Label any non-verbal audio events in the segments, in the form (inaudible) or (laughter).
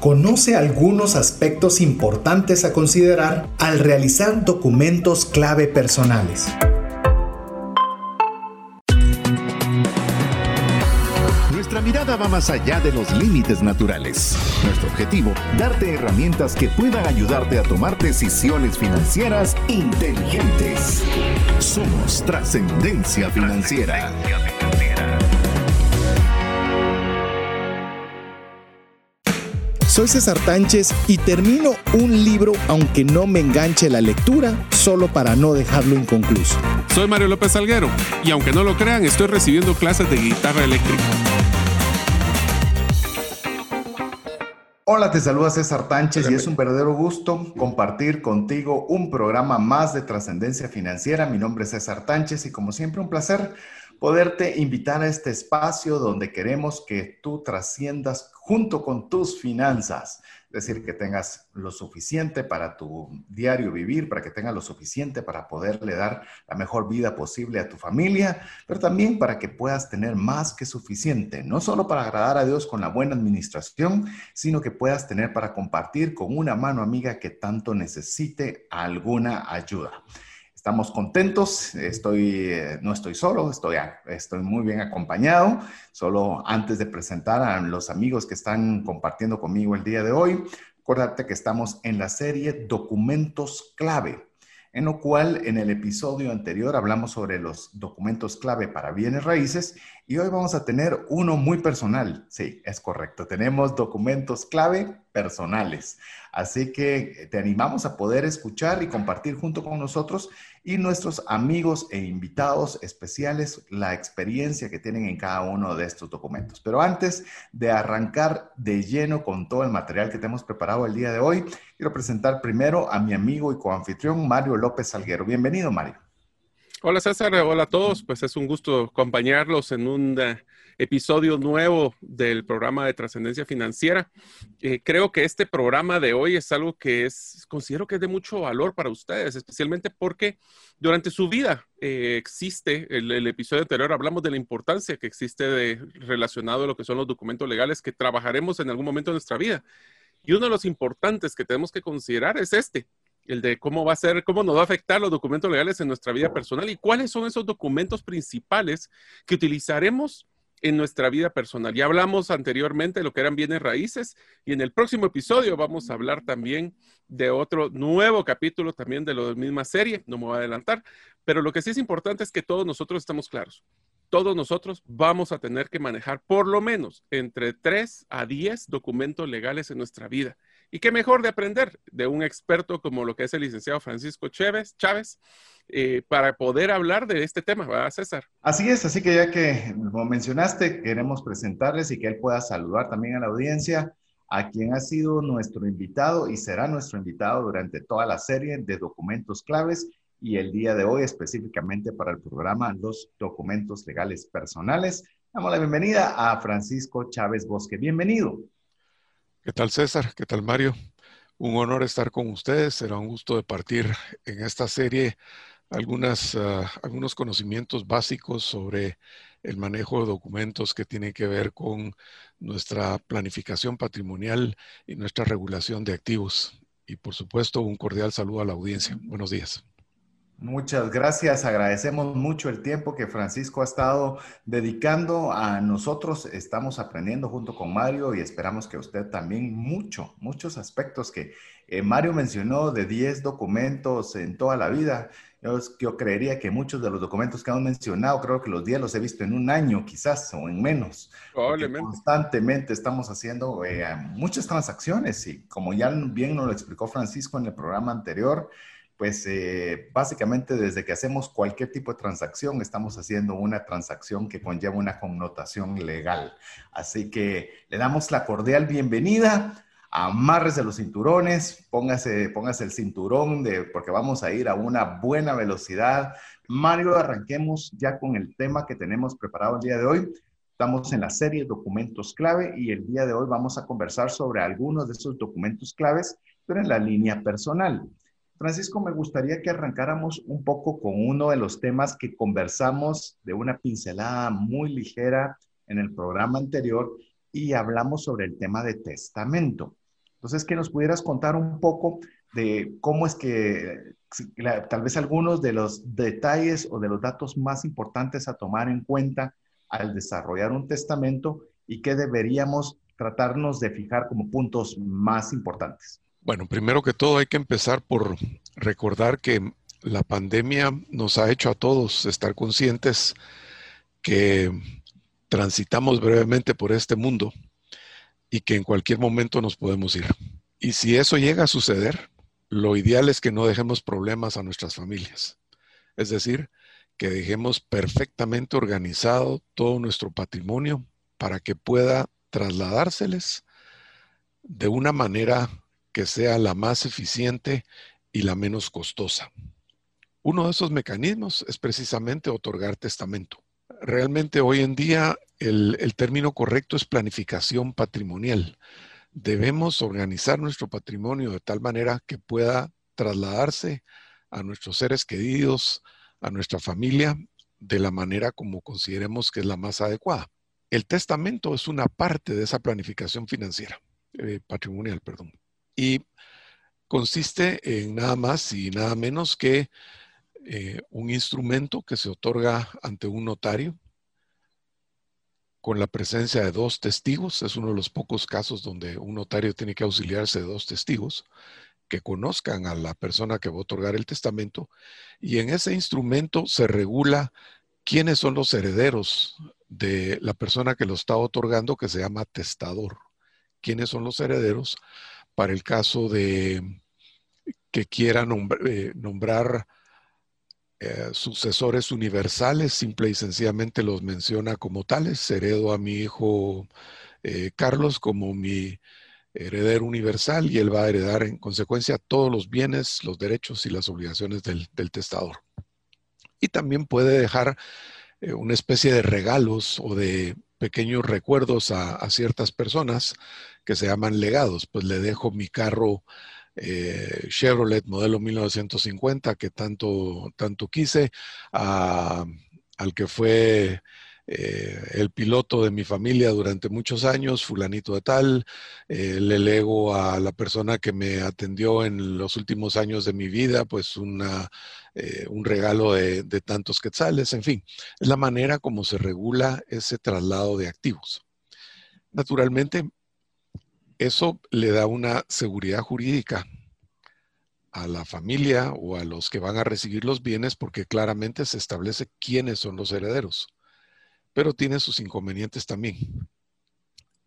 Conoce algunos aspectos importantes a considerar al realizar documentos clave personales. Nuestra mirada va más allá de los límites naturales. Nuestro objetivo, darte herramientas que puedan ayudarte a tomar decisiones financieras inteligentes. Somos trascendencia financiera. Soy César Tánchez y termino un libro aunque no me enganche la lectura, solo para no dejarlo inconcluso. Soy Mario López Salguero y aunque no lo crean, estoy recibiendo clases de guitarra eléctrica. Hola, te saluda César Tánchez y es un verdadero gusto compartir contigo un programa más de trascendencia financiera. Mi nombre es César Tánchez y como siempre un placer poderte invitar a este espacio donde queremos que tú trasciendas junto con tus finanzas. Es decir, que tengas lo suficiente para tu diario vivir, para que tengas lo suficiente para poderle dar la mejor vida posible a tu familia, pero también para que puedas tener más que suficiente, no solo para agradar a Dios con la buena administración, sino que puedas tener para compartir con una mano amiga que tanto necesite alguna ayuda. Estamos contentos, estoy, eh, no estoy solo, estoy, estoy muy bien acompañado. Solo antes de presentar a los amigos que están compartiendo conmigo el día de hoy, acuérdate que estamos en la serie Documentos Clave, en lo cual en el episodio anterior hablamos sobre los documentos clave para bienes raíces y hoy vamos a tener uno muy personal. Sí, es correcto, tenemos documentos clave personales. Así que te animamos a poder escuchar y compartir junto con nosotros y nuestros amigos e invitados especiales la experiencia que tienen en cada uno de estos documentos. Pero antes de arrancar de lleno con todo el material que te hemos preparado el día de hoy, quiero presentar primero a mi amigo y coanfitrión Mario López Salguero. Bienvenido, Mario. Hola César, hola a todos. Pues es un gusto acompañarlos en un eh, episodio nuevo del programa de trascendencia financiera. Eh, creo que este programa de hoy es algo que es, considero que es de mucho valor para ustedes, especialmente porque durante su vida eh, existe, el, el, episodio anterior hablamos de la importancia que existe de, relacionado a lo que son los documentos legales que trabajaremos en algún momento de nuestra vida. Y uno de los importantes que tenemos que considerar es este, el de cómo va a ser, cómo nos va a afectar los documentos legales en nuestra vida personal y cuáles son esos documentos principales que utilizaremos en nuestra vida personal. Ya hablamos anteriormente de lo que eran bienes raíces y en el próximo episodio vamos a hablar también de otro nuevo capítulo también de la misma serie, no me voy a adelantar, pero lo que sí es importante es que todos nosotros estamos claros. Todos nosotros vamos a tener que manejar por lo menos entre 3 a 10 documentos legales en nuestra vida. Y qué mejor de aprender de un experto como lo que es el licenciado Francisco Chávez, Chávez eh, para poder hablar de este tema, ¿verdad, César? Así es, así que ya que lo mencionaste, queremos presentarles y que él pueda saludar también a la audiencia a quien ha sido nuestro invitado y será nuestro invitado durante toda la serie de documentos claves y el día de hoy específicamente para el programa Los documentos legales personales. Damos la bienvenida a Francisco Chávez Bosque. Bienvenido. ¿Qué tal César? ¿Qué tal Mario? Un honor estar con ustedes. Será un gusto de partir en esta serie uh, algunos conocimientos básicos sobre el manejo de documentos que tienen que ver con nuestra planificación patrimonial y nuestra regulación de activos. Y por supuesto, un cordial saludo a la audiencia. Buenos días. Muchas gracias. Agradecemos mucho el tiempo que Francisco ha estado dedicando a nosotros. Estamos aprendiendo junto con Mario y esperamos que usted también mucho, muchos aspectos que eh, Mario mencionó de 10 documentos en toda la vida. Yo, yo, creería que muchos de los documentos que hemos mencionado, creo que los 10 los he visto en un año quizás o en menos. Probablemente. Constantemente estamos haciendo eh, muchas transacciones y como ya bien nos lo explicó Francisco en el programa anterior, pues eh, básicamente desde que hacemos cualquier tipo de transacción, estamos haciendo una transacción que conlleva una connotación legal. Así que le damos la cordial bienvenida. Amarres de los cinturones, póngase, póngase el cinturón porque vamos a ir a una buena velocidad. Mario, arranquemos ya con el tema que tenemos preparado el día de hoy. Estamos en la serie Documentos Clave y el día de hoy vamos a conversar sobre algunos de esos documentos claves, pero en la línea personal. Francisco, me gustaría que arrancáramos un poco con uno de los temas que conversamos de una pincelada muy ligera en el programa anterior y hablamos sobre el tema de testamento. Entonces, que nos pudieras contar un poco de cómo es que tal vez algunos de los detalles o de los datos más importantes a tomar en cuenta al desarrollar un testamento y qué deberíamos tratarnos de fijar como puntos más importantes. Bueno, primero que todo hay que empezar por recordar que la pandemia nos ha hecho a todos estar conscientes que transitamos brevemente por este mundo y que en cualquier momento nos podemos ir. Y si eso llega a suceder, lo ideal es que no dejemos problemas a nuestras familias. Es decir, que dejemos perfectamente organizado todo nuestro patrimonio para que pueda trasladárseles de una manera que sea la más eficiente y la menos costosa. Uno de esos mecanismos es precisamente otorgar testamento. Realmente hoy en día el, término correcto es planificación patrimonial. Debemos organizar nuestro patrimonio de tal manera que pueda trasladarse a nuestros seres queridos, a nuestra familia, de la manera como consideremos que es la más adecuada. El testamento es una parte de esa planificación financiera, eh, patrimonial, perdón. Y consiste en nada más y nada menos que eh, un instrumento que se otorga ante un notario con la presencia de dos testigos. Es uno de los pocos casos donde un notario tiene que auxiliarse de dos testigos que conozcan a la persona que va a otorgar el testamento. Y en ese instrumento se regula quiénes son los herederos de la persona que lo está otorgando, que se llama testador. ¿Quiénes son los herederos para el caso de que quiera eh, nombrar eh, sucesores universales? Simple y sencillamente los menciona como tales. Heredo a mi hijo eh, Carlos como mi heredero universal y él va a heredar en consecuencia todos los bienes, los derechos y las obligaciones del testador. Y también puede dejar una especie de regalos o de pequeños recuerdos a, ciertas personas que se llaman legados. Pues le dejo mi carro eh, Chevrolet modelo 1950 que tanto, tanto quise al que fue eh, el piloto de mi familia durante muchos años, fulanito de tal, eh, le lego a la persona que me atendió en los últimos años de mi vida, pues eh, un regalo de, de tantos quetzales, en fin, es la manera como se regula ese traslado de activos. Naturalmente, eso le da una seguridad jurídica a la familia o a los que van a recibir los bienes porque claramente se establece quiénes son los herederos pero tiene sus inconvenientes también.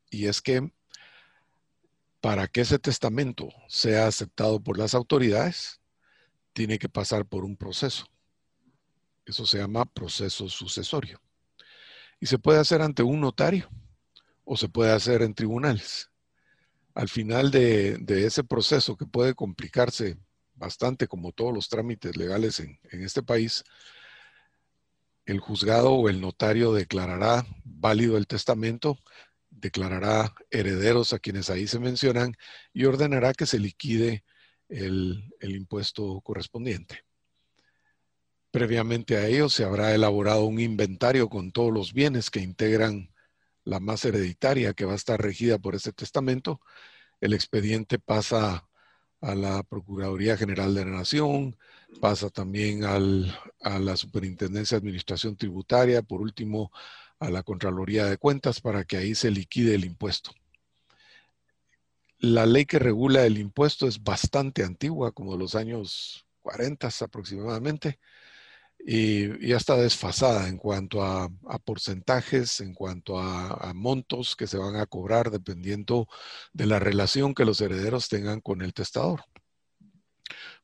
Y es que para que ese testamento sea aceptado por las autoridades, tiene que pasar por un proceso. Eso se llama proceso sucesorio. Y se puede hacer ante un notario o se puede hacer en tribunales. Al final de, ese proceso, que puede complicarse bastante como todos los trámites legales en este país, el juzgado o el notario declarará válido el testamento, declarará herederos a quienes ahí se mencionan y ordenará que se liquide el, impuesto correspondiente. Previamente a ello se habrá elaborado un inventario con todos los bienes que integran la masa hereditaria que va a estar regida por este testamento. El expediente pasa a la Procuraduría General de la Nación, pasa también a la Superintendencia de Administración Tributaria, por último a la Contraloría de Cuentas para que ahí se liquide el impuesto. La ley que regula el impuesto es bastante antigua, como de los años 40 aproximadamente, y ya está desfasada en cuanto a, porcentajes, en cuanto a, montos que se van a cobrar dependiendo de la relación que los herederos tengan con el testador.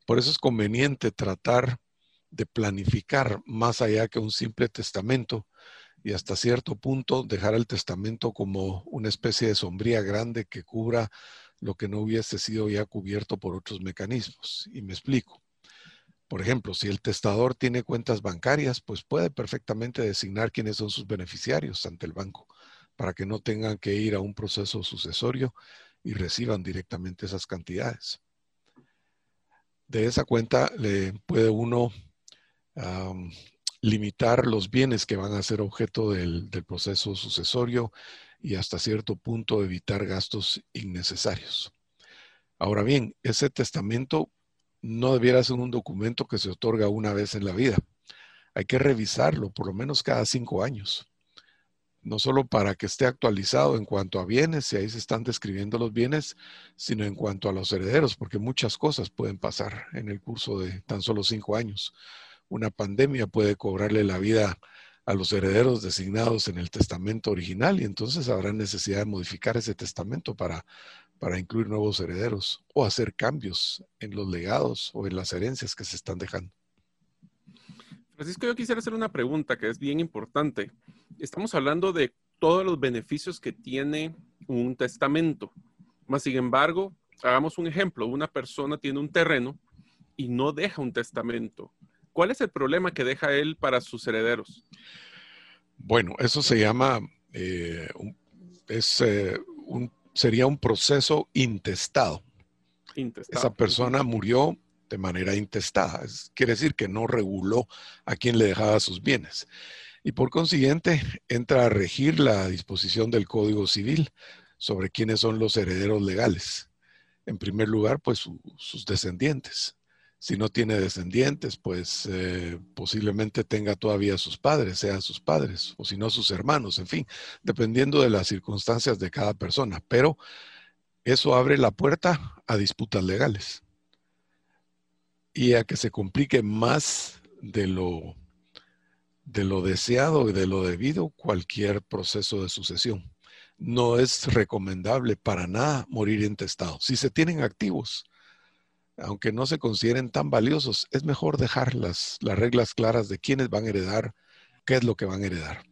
Por eso es conveniente tratar de planificar más allá que un simple testamento y hasta cierto punto dejar el testamento como una especie de sombría grande que cubra lo que no hubiese sido ya cubierto por otros mecanismos. Y me explico. Por ejemplo, si el testador tiene cuentas bancarias, pues puede perfectamente designar quiénes son sus beneficiarios ante el banco para que no tengan que ir a un proceso sucesorio y reciban directamente esas cantidades. De esa cuenta le puede uno limitar los bienes que van a ser objeto del proceso sucesorio y hasta cierto punto evitar gastos innecesarios. Ahora bien, ese testamento no debiera ser un documento que se otorga una vez en la vida. Hay que revisarlo por lo menos cada cinco años. No solo para que esté actualizado en cuanto a bienes, y ahí se están describiendo los bienes, sino en cuanto a los herederos, porque muchas cosas pueden pasar en el curso de tan solo cinco años. Una pandemia puede cobrarle la vida a los herederos designados en el testamento original y entonces habrá necesidad de modificar ese testamento para, para incluir nuevos herederos o hacer cambios en los legados o en las herencias que se están dejando. Francisco, yo quisiera hacer una pregunta que es bien importante. Estamos hablando de todos los beneficios que tiene un testamento. Más sin embargo, hagamos un ejemplo. Una persona tiene un terreno y no deja un testamento. ¿Cuál es el problema que deja él para sus herederos? Bueno, eso se llama, eh, es, eh, un, sería un proceso intestado. intestado. Esa persona murió de manera intestada. quiere decir que no reguló a quien le dejaba sus bienes. Y por consiguiente, entra a regir la disposición del Código Civil sobre quiénes son los herederos legales. En primer lugar, pues sus descendientes. Si no tiene descendientes, pues eh, posiblemente tenga todavía sus padres, sean sus padres, o si no sus hermanos, en fin, dependiendo de las circunstancias de cada persona. Pero eso abre la puerta a disputas legales y a que se complique más de lo, de lo deseado y de lo debido cualquier proceso de sucesión. No es recomendable para nada morir intestado. Si se tienen activos, aunque no se consideren tan valiosos, es mejor dejar las, las reglas claras de quiénes van a heredar, qué es lo que van a heredar.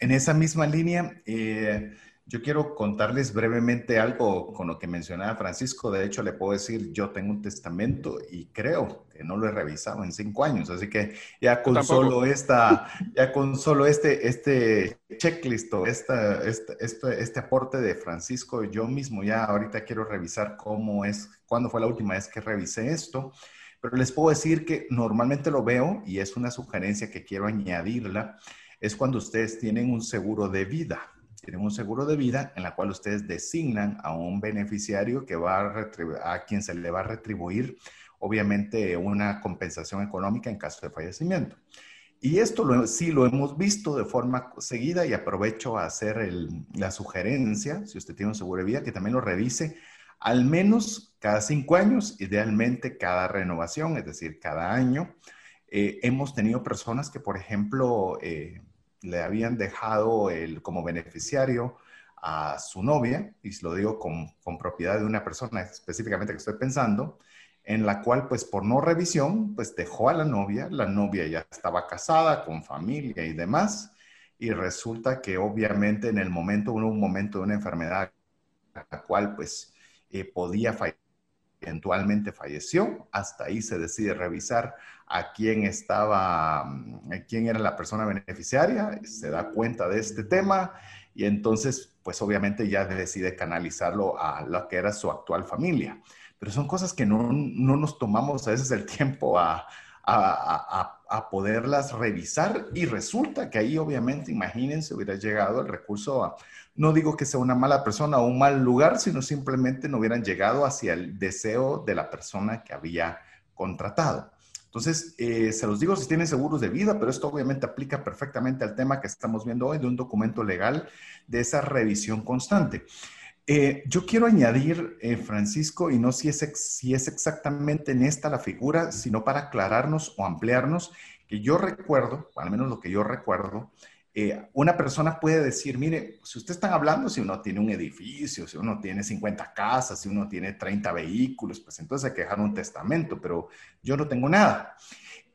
En esa misma línea, eh, yo quiero contarles brevemente algo con lo que mencionaba Francisco. De hecho, le puedo decir, yo tengo un testamento y creo que no lo he revisado en cinco años. Así que ya con solo esta, (laughs) ya con solo este, este checklist, esta, este, este, este aporte de Francisco, yo mismo ya ahorita quiero revisar cómo es, cuándo fue la última vez que revisé esto. Pero les puedo decir que normalmente lo veo y es una sugerencia que quiero añadirla, es cuando ustedes tienen un seguro de vida tienen un seguro de vida en la cual ustedes designan a un beneficiario que va a, a quien se le va a retribuir, obviamente, una compensación económica en caso de fallecimiento. Y esto sí lo hemos visto de forma seguida y aprovecho a hacer la sugerencia, si usted tiene un seguro de vida, que también lo revise al menos cada cinco años, idealmente cada renovación, es decir, cada año. Eh, hemos tenido personas que, por ejemplo, eh, le habían dejado el, como beneficiario a su novia, y lo digo con, propiedad de una persona específicamente que estoy pensando, en la cual pues por no revisión pues dejó a la novia, la novia ya estaba casada con familia y demás, y resulta que obviamente en el momento, un momento de una enfermedad la cual pues eh, podía fallecer, eventualmente falleció, hasta ahí se decide revisar a quién estaba, mm, quién era la persona beneficiaria, se da cuenta de este tema y entonces, pues obviamente ya decide canalizarlo a lo que era su actual familia. Pero son cosas que no, no nos tomamos a veces el tiempo a, a, poderlas revisar y resulta que ahí obviamente, imagínense, hubiera llegado el recurso a, no digo que sea una mala persona o un mal lugar, sino simplemente no hubieran llegado hacia el deseo de la persona que había contratado. Entonces, eh, se los digo si tienen seguros de vida, pero esto obviamente aplica perfectamente al tema que estamos viendo hoy de un documento legal de esa revisión constante. Eh, yo quiero añadir, eh, Francisco, y no si es, si es exactamente en esta la figura, sino para aclararnos o ampliarnos, que yo recuerdo, al menos lo que yo recuerdo, eh, una persona puede decir, mire, si usted está hablando, si uno tiene un edificio, si uno tiene 50 casas, si uno tiene 30 vehículos, pues entonces hay que dejar un testamento, pero yo no tengo nada.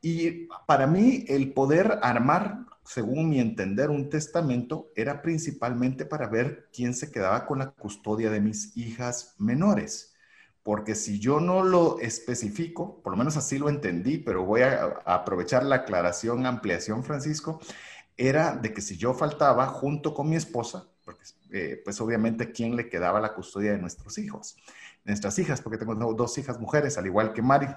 Y para mí el poder armar, según mi entender, un testamento era principalmente para ver quién se quedaba con la custodia de mis hijas menores. Porque si yo no lo especifico, por lo menos así lo entendí, pero voy a, aprovechar la aclaración, ampliación, Francisco, era de que si yo faltaba junto con mi esposa, porque eh, pues obviamente quién le quedaba la custodia de nuestros hijos, nuestras hijas, porque tengo dos hijas mujeres, al igual que Mari,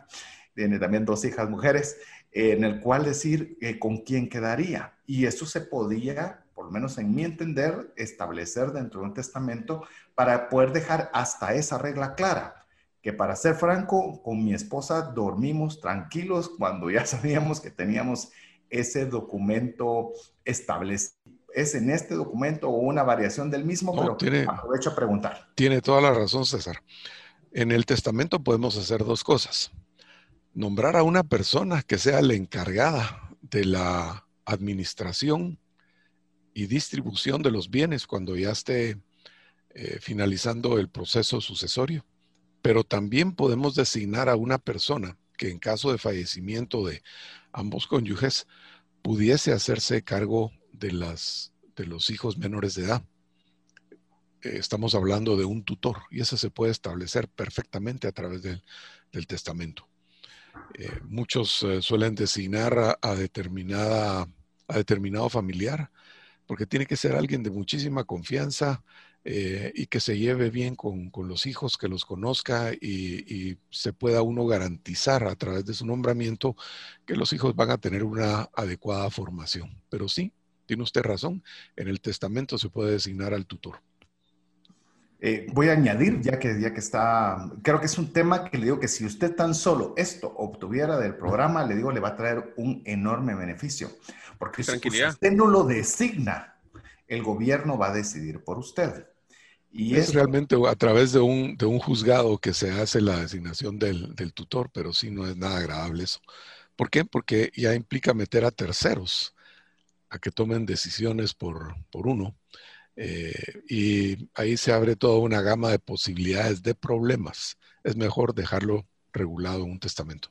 tiene también dos hijas mujeres, en el cual decir eh, con quién quedaría. Y eso se podía, por lo menos en mi entender, establecer dentro de un testamento para poder dejar hasta esa regla clara que para ser franco, con mi esposa dormimos tranquilos cuando ya (laughs) sabíamos que teníamos ese documento establecido. ¿Es en este documento o una variación del mismo? pero tiene, aprovecho a preguntar. Tiene toda la razón, César. En el testamento podemos hacer dos cosas. Nombrar a una persona que sea la encargada de la administración y distribución de los bienes cuando ya esté eh, finalizando el proceso sucesorio. Pero también podemos designar a una persona que en caso de fallecimiento de ambos cónyuges pudiese hacerse cargo de, las, de los hijos menores de edad. Eh, estamos hablando de un tutor y eso se puede establecer perfectamente a través del, testamento. Eh, muchos eh, suelen designar a, determinada, a determinado familiar porque tiene que ser alguien de muchísima confianza y que se lleve bien con, los hijos, que los conozca y, se pueda uno garantizar a través de su nombramiento que los hijos van a tener una adecuada formación. Pero sí, tiene usted razón, en el testamento se puede designar al tutor. Eh, voy a añadir, ya que, ya que está, creo que es un tema que le digo que si usted tan solo esto obtuviera del programa, le digo, le va a traer un enorme beneficio. Porque si usted no lo designa, el gobierno va a decidir por usted. Y es realmente a través de un, de un, juzgado que se hace la designación del, del, tutor, pero sí no es nada agradable eso. ¿Por qué? Porque ya implica meter a terceros a que tomen decisiones por, por uno eh, y ahí se abre toda una gama de posibilidades de problemas. Es mejor dejarlo regulado en un testamento.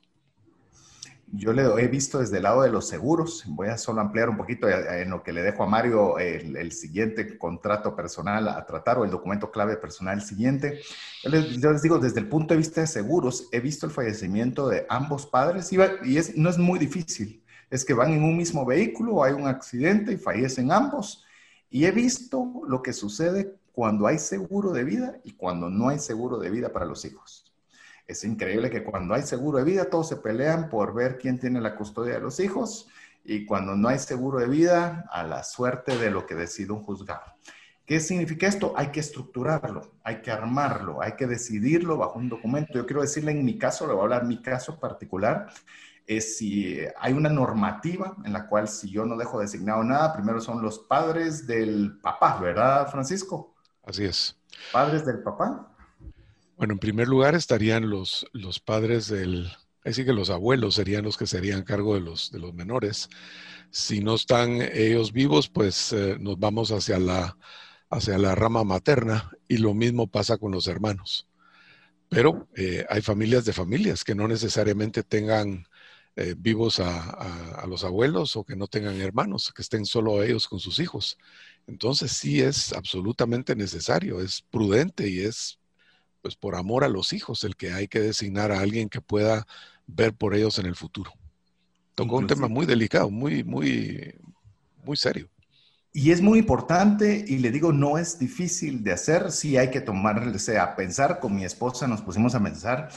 Yo le he visto desde el lado de los seguros. Voy a solo ampliar un poquito en lo que le dejo a Mario el, siguiente contrato personal a tratar o el documento clave personal siguiente. Yo les, digo, desde el punto de vista de seguros, he visto el fallecimiento de ambos padres y, y es, no es muy difícil. Es que van en un mismo vehículo, hay un accidente y fallecen ambos y he visto lo que sucede cuando hay seguro de vida y cuando no hay seguro de vida para los hijos. Es increíble que cuando hay seguro de vida todos se pelean por ver quién tiene la custodia de los hijos y cuando no hay seguro de vida a la suerte de lo que decide un juzgado. ¿Qué significa esto? Hay que estructurarlo, hay que armarlo, hay que decidirlo bajo un documento. Yo quiero decirle en mi caso, le voy a hablar mi caso particular es si hay una normativa en la cual si yo no dejo designado nada, primero son los padres del papá, ¿verdad, Francisco? Así es. ¿Padres del papá? Bueno, en primer lugar estarían los, los padres del, así que los abuelos serían los que serían cargo de los, de los menores. Si no están ellos vivos, pues eh, nos vamos hacia la, hacia la rama materna y lo mismo pasa con los hermanos. Pero eh, hay familias de familias que no necesariamente tengan eh, vivos a, los abuelos o que no tengan hermanos, que estén solo ellos con sus hijos. Entonces sí es absolutamente necesario, es prudente y es pues por amor a los hijos el que hay que designar a alguien que pueda ver por ellos en el futuro. Tocó un tema muy delicado, muy, muy, muy serio. Y es muy importante, y le digo, no es difícil de hacer, sí hay que tomarse a pensar, con mi esposa nos pusimos a pensar,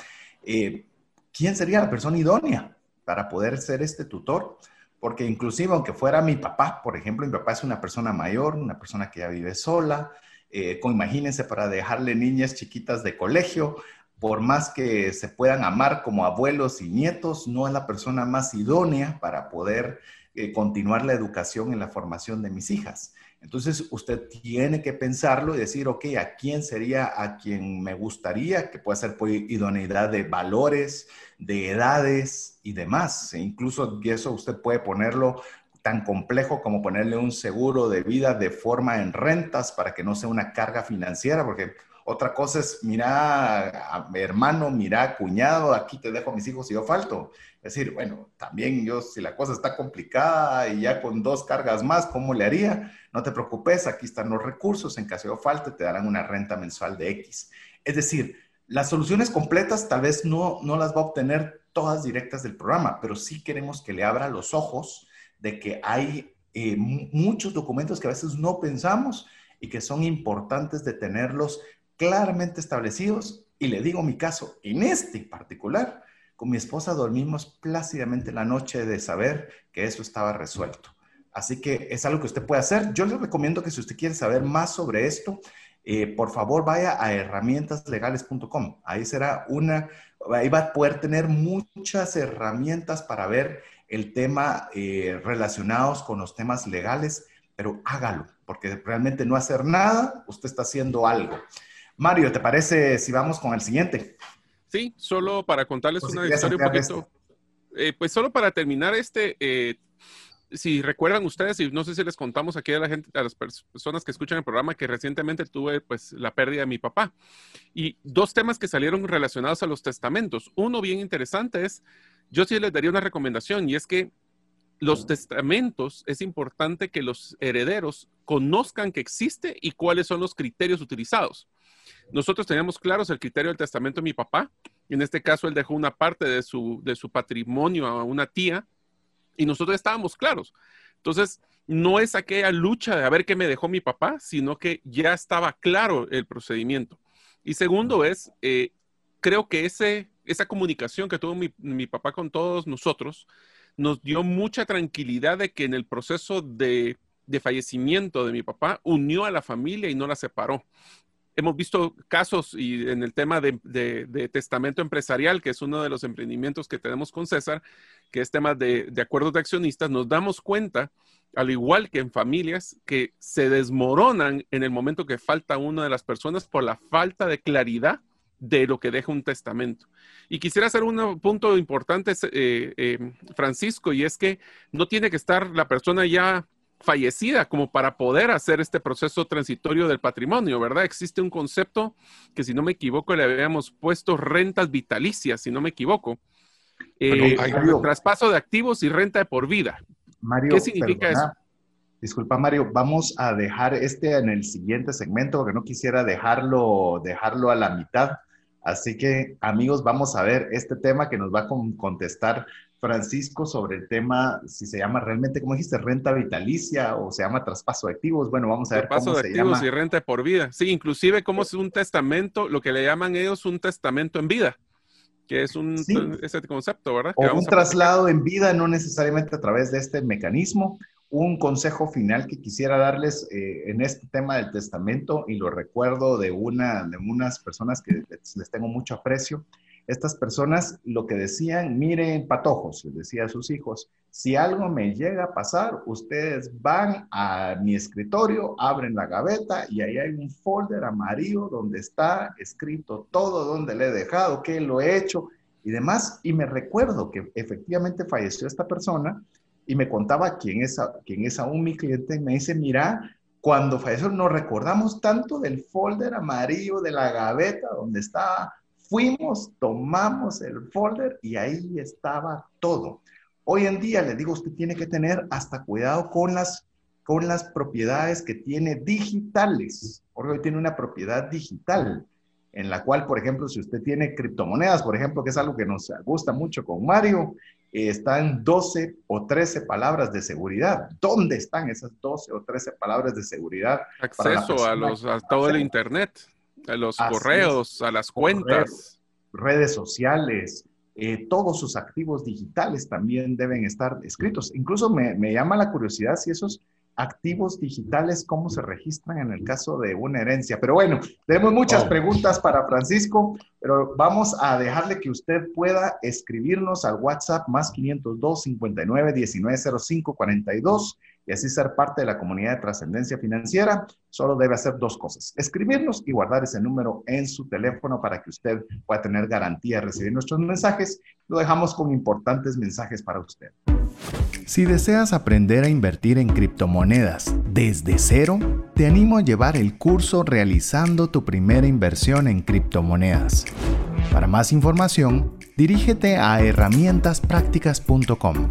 eh, ¿quién sería la persona idónea? Para poder ser este tutor, porque inclusive aunque fuera mi papá, por ejemplo, mi papá es una persona mayor, una persona que ya vive sola, eh, imagínense para dejarle niñas chiquitas de colegio, por más que se puedan amar como abuelos y nietos, no es la persona más idónea para poder eh, continuar la educación en la formación de mis hijas. Entonces, usted tiene que pensarlo y decir, ok, ¿a quién sería a quien me gustaría? Que puede ser por idoneidad de valores, de edades y demás. E incluso eso usted puede ponerlo tan complejo como ponerle un seguro de vida de forma en rentas para que no sea una carga financiera, porque otra cosa es, mira, hermano, mira, cuñado, aquí te dejo a mis hijos y yo falto. Es decir, bueno, también yo, si la cosa está complicada y ya con dos cargas más, ¿cómo le haría? No te preocupes, aquí están los recursos, en caso de falte te darán una renta mensual de X. Es decir, las soluciones completas tal vez no, no las va a obtener todas directas del programa, pero sí queremos que le abra los ojos de que hay eh, muchos documentos que a veces no pensamos y que son importantes de tenerlos claramente establecidos. Y le digo mi caso, en este particular, con mi esposa dormimos plácidamente la noche de saber que eso estaba resuelto. Así que es algo que usted puede hacer. Yo le recomiendo que si usted quiere saber más sobre esto, eh, por favor vaya a herramientaslegales.com. Ahí será una, ahí va a poder tener muchas herramientas para ver el tema eh, relacionados con los temas legales, pero hágalo, porque realmente no hacer nada, usted está haciendo algo. Mario, ¿te parece si vamos con el siguiente? Sí, solo para contarles pues una historia un poquito. Eh, pues solo para terminar este, eh, si recuerdan ustedes, y no sé si les contamos aquí a la gente, a las personas que escuchan el programa, que recientemente tuve pues la pérdida de mi papá. Y dos temas que salieron relacionados a los testamentos. Uno bien interesante es, yo sí les daría una recomendación y es que los testamentos es importante que los herederos conozcan que existe y cuáles son los criterios utilizados. Nosotros teníamos claros el criterio del testamento de mi papá. En este caso, él dejó una parte de su, de su patrimonio a una tía y nosotros estábamos claros. Entonces, no es aquella lucha de a ver qué me dejó mi papá, sino que ya estaba claro el procedimiento. Y segundo es, eh, creo que ese, esa comunicación que tuvo mi, mi, papá con todos nosotros nos dio mucha tranquilidad de que en el proceso de, de fallecimiento de mi papá unió a la familia y no la separó hemos visto casos y en el tema de, testamento empresarial, que es uno de los emprendimientos que tenemos con César, que es tema de, acuerdos de accionistas, nos damos cuenta, al igual que en familias, que se desmoronan en el momento que falta una de las personas por la falta de claridad de lo que deja un testamento. Y quisiera hacer un punto importante, eh, eh, Francisco, y es que no tiene que estar la persona ya fallecida como para poder hacer este proceso transitorio del patrimonio, ¿verdad? Existe un concepto que, si no me equivoco, le habíamos puesto rentas vitalicias, si no me equivoco. Eh, traspaso de activos y renta de por vida. Mario, ¿Qué significa eso? Disculpa, Mario, vamos a dejar este en el siguiente segmento porque no quisiera dejarlo, dejarlo a la mitad. Así que, amigos, vamos a ver este tema que nos va a contestar Francisco sobre el tema, si se llama realmente, como dijiste, renta vitalicia o se llama traspaso de activos. Bueno, vamos a ver traspaso cómo de activos y renta por vida. Sí, inclusive como es un testamento, lo que le llaman ellos un testamento en vida, que es un ese concepto, ¿verdad? O un traslado en vida, no necesariamente a través de este mecanismo. Un consejo final que quisiera darles eh, en este tema del testamento, y lo recuerdo de, una, de unas personas que les tengo mucho aprecio, estas personas lo que decían, miren, patojos, les decía a sus hijos, si algo me llega a pasar, ustedes van a mi escritorio, abren la gaveta y ahí hay un folder amarillo donde está escrito todo donde le he dejado, qué lo he hecho y demás. Y me recuerdo que efectivamente falleció esta persona y me contaba quién es, quién es aún mi cliente y me dice, mira, cuando falleció nos recordamos tanto del folder amarillo de la gaveta donde estaba Fuimos, tomamos el folder y ahí estaba todo. Hoy en día, le digo, usted tiene que tener hasta cuidado con las, con las propiedades que tiene digitales, porque hoy tiene una propiedad digital, en la cual, por ejemplo, si usted tiene criptomonedas, por ejemplo, que es algo que nos gusta mucho con Mario, eh, están 12 o 13 palabras de seguridad. ¿Dónde están esas 12 o 13 palabras de seguridad? Acceso a, los, a todo el Internet a los correos, a las cuentas. redes sociales, eh, todos sus activos digitales también deben estar escritos. Incluso me, me, llama la curiosidad si esos activos digitales, cómo se registran en el caso de una herencia. Pero bueno, tenemos muchas oh. preguntas para Francisco, pero vamos a dejarle que usted pueda escribirnos al WhatsApp más 502 59 19 05 42 y así ser parte de la comunidad de trascendencia financiera, solo debe hacer dos cosas. Escribirnos y guardar ese número en su teléfono para que usted pueda tener garantía de recibir nuestros mensajes. Lo dejamos con importantes mensajes para usted. Si deseas aprender a invertir en criptomonedas desde cero, te animo a llevar el curso realizando tu primera inversión en criptomonedas. Para más información, dirígete a herramientasprácticas.com.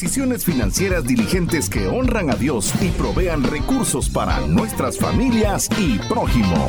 Decisiones financieras diligentes que honran a Dios y provean recursos para nuestras familias y prójimo.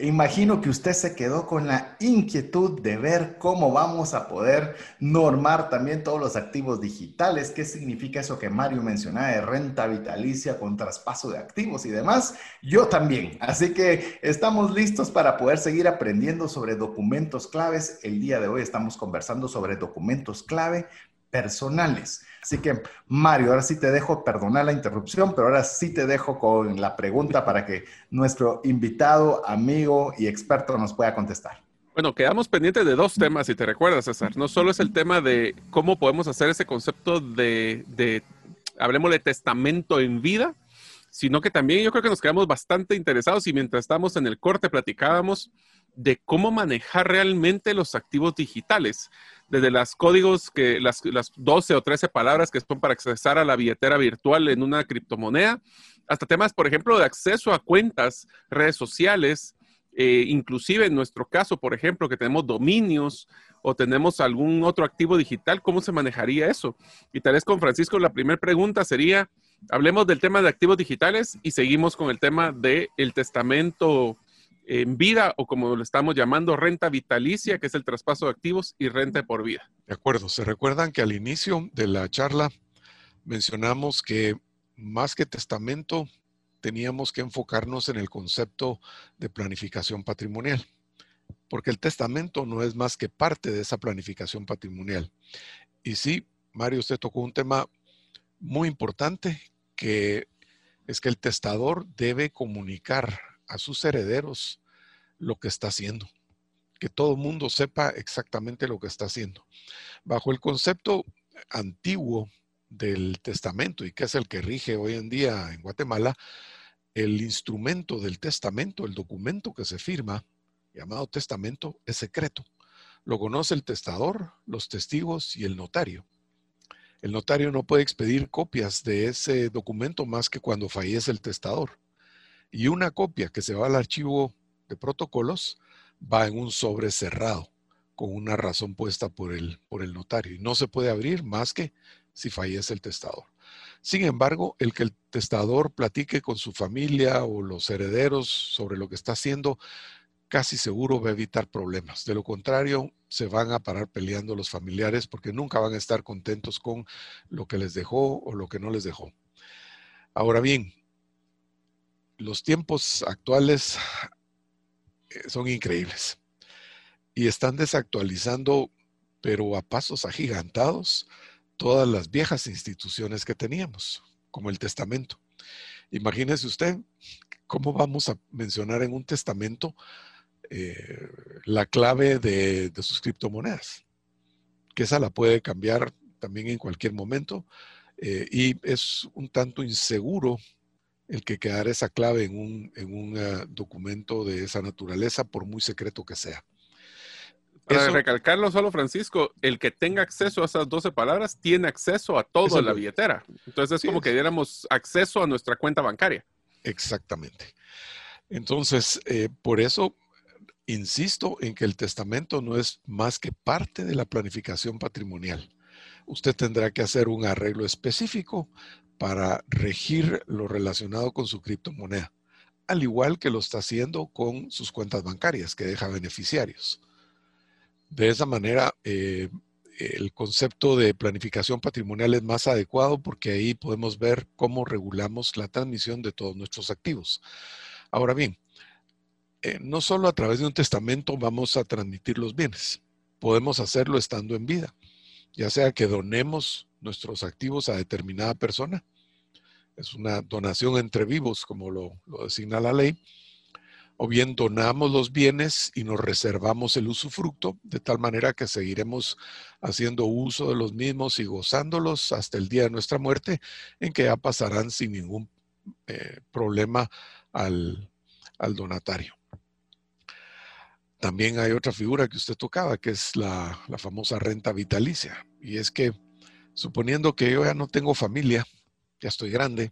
Imagino que usted se quedó con la inquietud de ver cómo vamos a poder normar también todos los activos digitales. ¿Qué significa eso que Mario mencionaba de renta vitalicia con traspaso de activos y demás? Yo también. Así que estamos listos para poder seguir aprendiendo sobre documentos claves. El día de hoy estamos conversando sobre documentos clave personales. Así que, Mario, ahora sí te dejo, perdonar la interrupción, pero ahora sí te dejo con la pregunta para que nuestro invitado, amigo y experto nos pueda contestar. Bueno, quedamos pendientes de dos temas, si te recuerdas, César. No solo es el tema de cómo podemos hacer ese concepto de, de hablemos de testamento en vida, sino que también yo creo que nos quedamos bastante interesados y mientras estamos en el corte platicábamos de cómo manejar realmente los activos digitales, desde los códigos que las, las 12 o 13 palabras que son para accesar a la billetera virtual en una criptomoneda, hasta temas, por ejemplo, de acceso a cuentas, redes sociales, eh, inclusive en nuestro caso, por ejemplo, que tenemos dominios o tenemos algún otro activo digital, ¿cómo se manejaría eso? Y tal vez con Francisco la primera pregunta sería, hablemos del tema de activos digitales y seguimos con el tema del el testamento en vida o como lo estamos llamando, renta vitalicia, que es el traspaso de activos y renta por vida. De acuerdo, se recuerdan que al inicio de la charla mencionamos que más que testamento teníamos que enfocarnos en el concepto de planificación patrimonial, porque el testamento no es más que parte de esa planificación patrimonial. Y sí, Mario, usted tocó un tema muy importante que es que el testador debe comunicar a sus herederos lo que está haciendo, que todo el mundo sepa exactamente lo que está haciendo. Bajo el concepto antiguo del testamento y que es el que rige hoy en día en Guatemala, el instrumento del testamento, el documento que se firma, llamado testamento, es secreto. Lo conoce el testador, los testigos y el notario. El notario no puede expedir copias de ese documento más que cuando fallece el testador y una copia que se va al archivo de protocolos va en un sobre cerrado con una razón puesta por el, por el notario y no se puede abrir más que si fallece el testador. Sin embargo, el que el testador platique con su familia o los herederos sobre lo que está haciendo, casi seguro va a evitar problemas. De lo contrario, se van a parar peleando los familiares porque nunca van a estar contentos con lo que les dejó o lo que no les dejó. Ahora bien, los tiempos actuales eh, son increíbles y están desactualizando, pero a pasos agigantados, todas las viejas instituciones que teníamos, como el testamento. Imagínese usted cómo vamos a mencionar en un testamento eh, la clave de, sus criptomonedas, que esa la puede cambiar también en cualquier momento eh, y es un tanto inseguro el que quedara esa clave en un, ah, documento de esa naturaleza, por muy secreto que sea. Para recalcarlo solo, Francisco, el que tenga acceso a esas 12 palabras tiene acceso a todo en la billetera. Entonces es como que diéramos acceso a nuestra cuenta bancaria. Exactamente. Entonces, eh, por eso insisto en que el testamento no es más que parte de la planificación patrimonial. Usted tendrá que hacer un arreglo específico para regir lo relacionado con su criptomoneda, al igual que lo está haciendo con sus cuentas bancarias que deja beneficiarios. De esa manera, eh, el concepto de planificación patrimonial es más adecuado porque ahí podemos ver cómo regulamos la transmisión de todos nuestros activos. Ahora bien, eh, no solo a través de un testamento vamos a transmitir los bienes, podemos hacerlo estando en vida, ya sea que donemos nuestros activos a determinada persona. Es una donación entre vivos, como lo, designa la ley. O bien donamos los bienes y nos reservamos el usufructo, de tal manera que seguiremos haciendo uso de los mismos y gozándolos hasta el día de nuestra muerte, en que ya pasarán sin ningún eh, problema al, donatario. También hay otra figura que usted tocaba, que es la, la, famosa renta vitalicia. Y es que suponiendo que yo ya no tengo familia, ya estoy grande,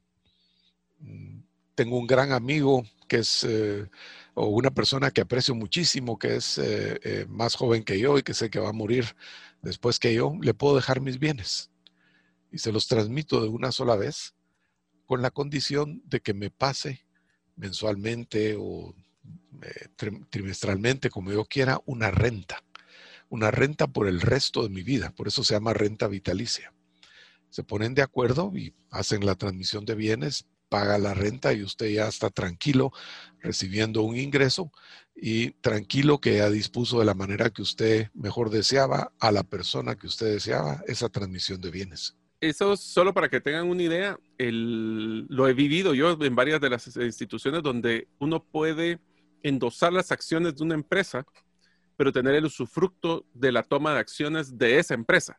mm, tengo un gran amigo que es, eh, o una persona que aprecio muchísimo, que es eh, eh, más joven que yo y que sé que va a morir después que yo, le puedo dejar mis bienes. y se los transmito de una sola vez con la condición de que me pase mensualmente o trimestralmente, como yo quiera, una renta. Una renta por el resto de mi vida. Por eso se llama renta vitalicia. Se ponen de acuerdo y hacen la transmisión de bienes, paga la renta y usted ya está tranquilo recibiendo un ingreso y tranquilo que ya dispuso de la manera que usted mejor deseaba a la persona que usted deseaba esa transmisión de bienes eso solo para que tengan una idea, lo he vivido yo en varias de las instituciones donde uno puede endosar las acciones de una empresa, pero tener el usufructo de la toma de acciones de esa empresa.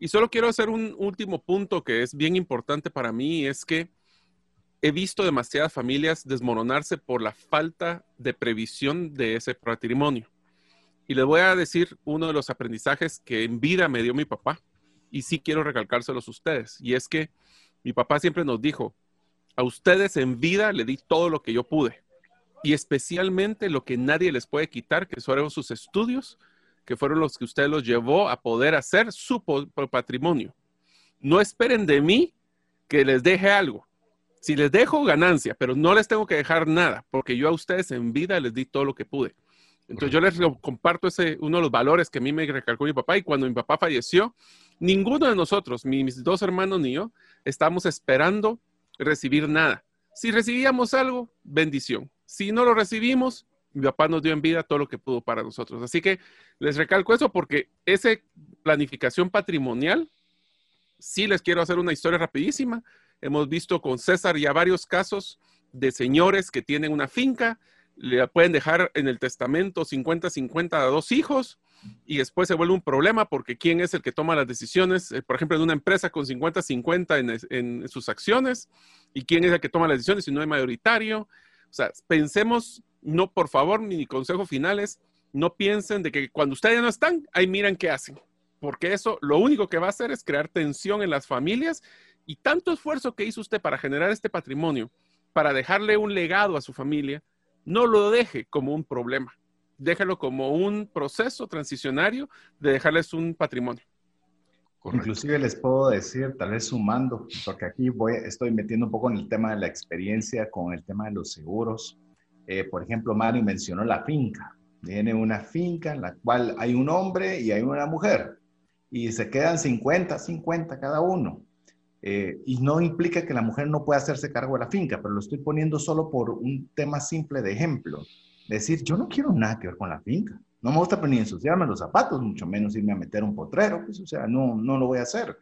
Y solo quiero hacer un último punto que es bien importante para mí, es que he visto demasiadas familias desmoronarse por la falta de previsión de ese patrimonio. Y les voy a decir uno de los aprendizajes que en vida me dio mi papá y sí quiero recalcárselos a ustedes. Y es que mi papá siempre nos dijo, a ustedes en vida le di todo lo que yo pude. Y especialmente lo que nadie les puede quitar, que fueron sus estudios, que fueron los que usted los llevó a poder hacer su patrimonio. No esperen de mí que les deje algo. Si les dejo ganancia, pero no les tengo que dejar nada, porque yo a ustedes en vida les di todo lo que pude. Entonces yo les comparto ese, uno de los valores que a mí me recalcó mi papá y cuando mi papá falleció, Ninguno de nosotros, mis dos hermanos ni yo, estamos esperando recibir nada. Si recibíamos algo, bendición. Si no lo recibimos, mi papá nos dio en vida todo lo que pudo para nosotros. Así que les recalco eso porque esa planificación patrimonial, sí les quiero hacer una historia rapidísima. Hemos visto con César ya varios casos de señores que tienen una finca, le pueden dejar en el testamento 50-50 a dos hijos y después se vuelve un problema porque quién es el que toma las decisiones, eh, por ejemplo, en una empresa con 50-50 en, sus acciones y quién es el que toma las decisiones si no es mayoritario. O sea, pensemos, no, por favor, mi consejo final es, no piensen de que cuando ustedes no están, ahí miran qué hacen, porque eso lo único que va a hacer es crear tensión en las familias y tanto esfuerzo que hizo usted para generar este patrimonio, para dejarle un legado a su familia, no lo deje como un problema déjalo como un proceso transicionario de dejarles un patrimonio. Inclusive les puedo decir, tal vez sumando, porque aquí voy, estoy metiendo un poco en el tema de la experiencia con el tema de los seguros. Eh, por ejemplo, Mario mencionó la finca. Tiene una finca en la cual hay un hombre y hay una mujer y se quedan 50, 50 cada uno. Eh, y no implica que la mujer no pueda hacerse cargo de la finca, pero lo estoy poniendo solo por un tema simple de ejemplo decir, yo no quiero nada que ver con la finca. No me gusta ni ensuciarme los zapatos, mucho menos irme a meter un potrero, pues, o sea, no, no lo voy a hacer.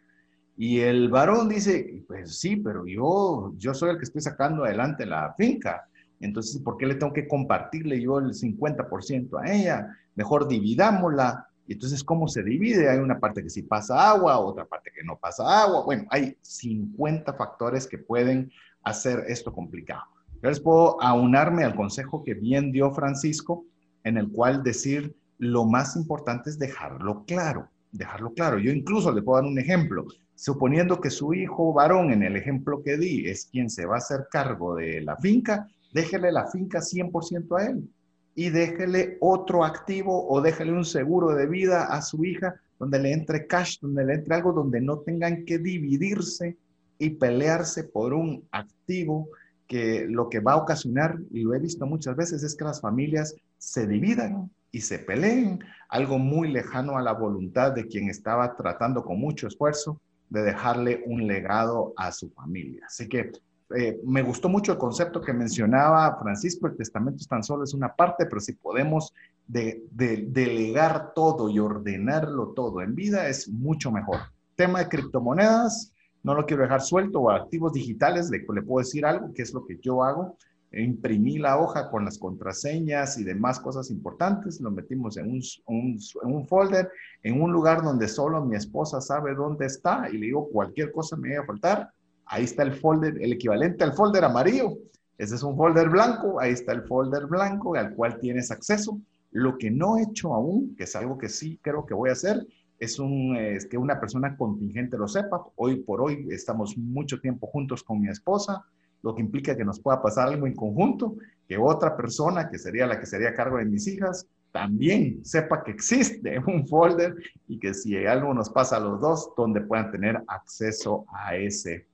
Y el varón dice, pues sí, pero yo, yo soy el que estoy sacando adelante la finca. Entonces, ¿por qué le tengo que compartirle yo el 50% a ella? Mejor dividámosla. Y entonces, ¿cómo se divide? Hay una parte que sí pasa agua, otra parte que no pasa agua. Bueno, hay 50 factores que pueden hacer esto complicado. Yo les puedo aunarme al consejo que bien dio Francisco, en el cual decir lo más importante es dejarlo claro, dejarlo claro. Yo incluso le puedo dar un ejemplo. Suponiendo que su hijo varón, en el ejemplo que di, es quien se va a hacer cargo de la finca, déjele la finca 100% a él y déjele otro activo o déjele un seguro de vida a su hija donde le entre cash, donde le entre algo donde no tengan que dividirse y pelearse por un activo que lo que va a ocasionar, y lo he visto muchas veces, es que las familias se dividan y se peleen, algo muy lejano a la voluntad de quien estaba tratando con mucho esfuerzo de dejarle un legado a su familia. Así que eh, me gustó mucho el concepto que mencionaba Francisco, el testamento tan solo es una parte, pero si podemos delegar todo y ordenarlo todo en vida es mucho mejor. Tema de criptomonedas, no lo quiero dejar suelto o activos digitales, le, puedo decir algo, que es lo que yo hago. Imprimí la hoja con las contraseñas y demás cosas importantes, lo metimos en un, un, folder, en un lugar donde solo mi esposa sabe dónde está y le digo cualquier cosa me va a faltar. Ahí está el folder, el equivalente al folder amarillo. Ese es un folder blanco, ahí está el folder blanco al cual tienes acceso. Lo que no he hecho aún, que es algo que sí creo que voy a hacer, es, que una persona contingente lo sepa. Hoy por hoy estamos mucho tiempo juntos con mi esposa, lo que implica que nos pueda pasar algo en conjunto, que otra persona, que sería la que sería a cargo de mis hijas, también sepa que existe (laughs) un folder y que si algo nos pasa a los dos, donde puedan tener acceso a ese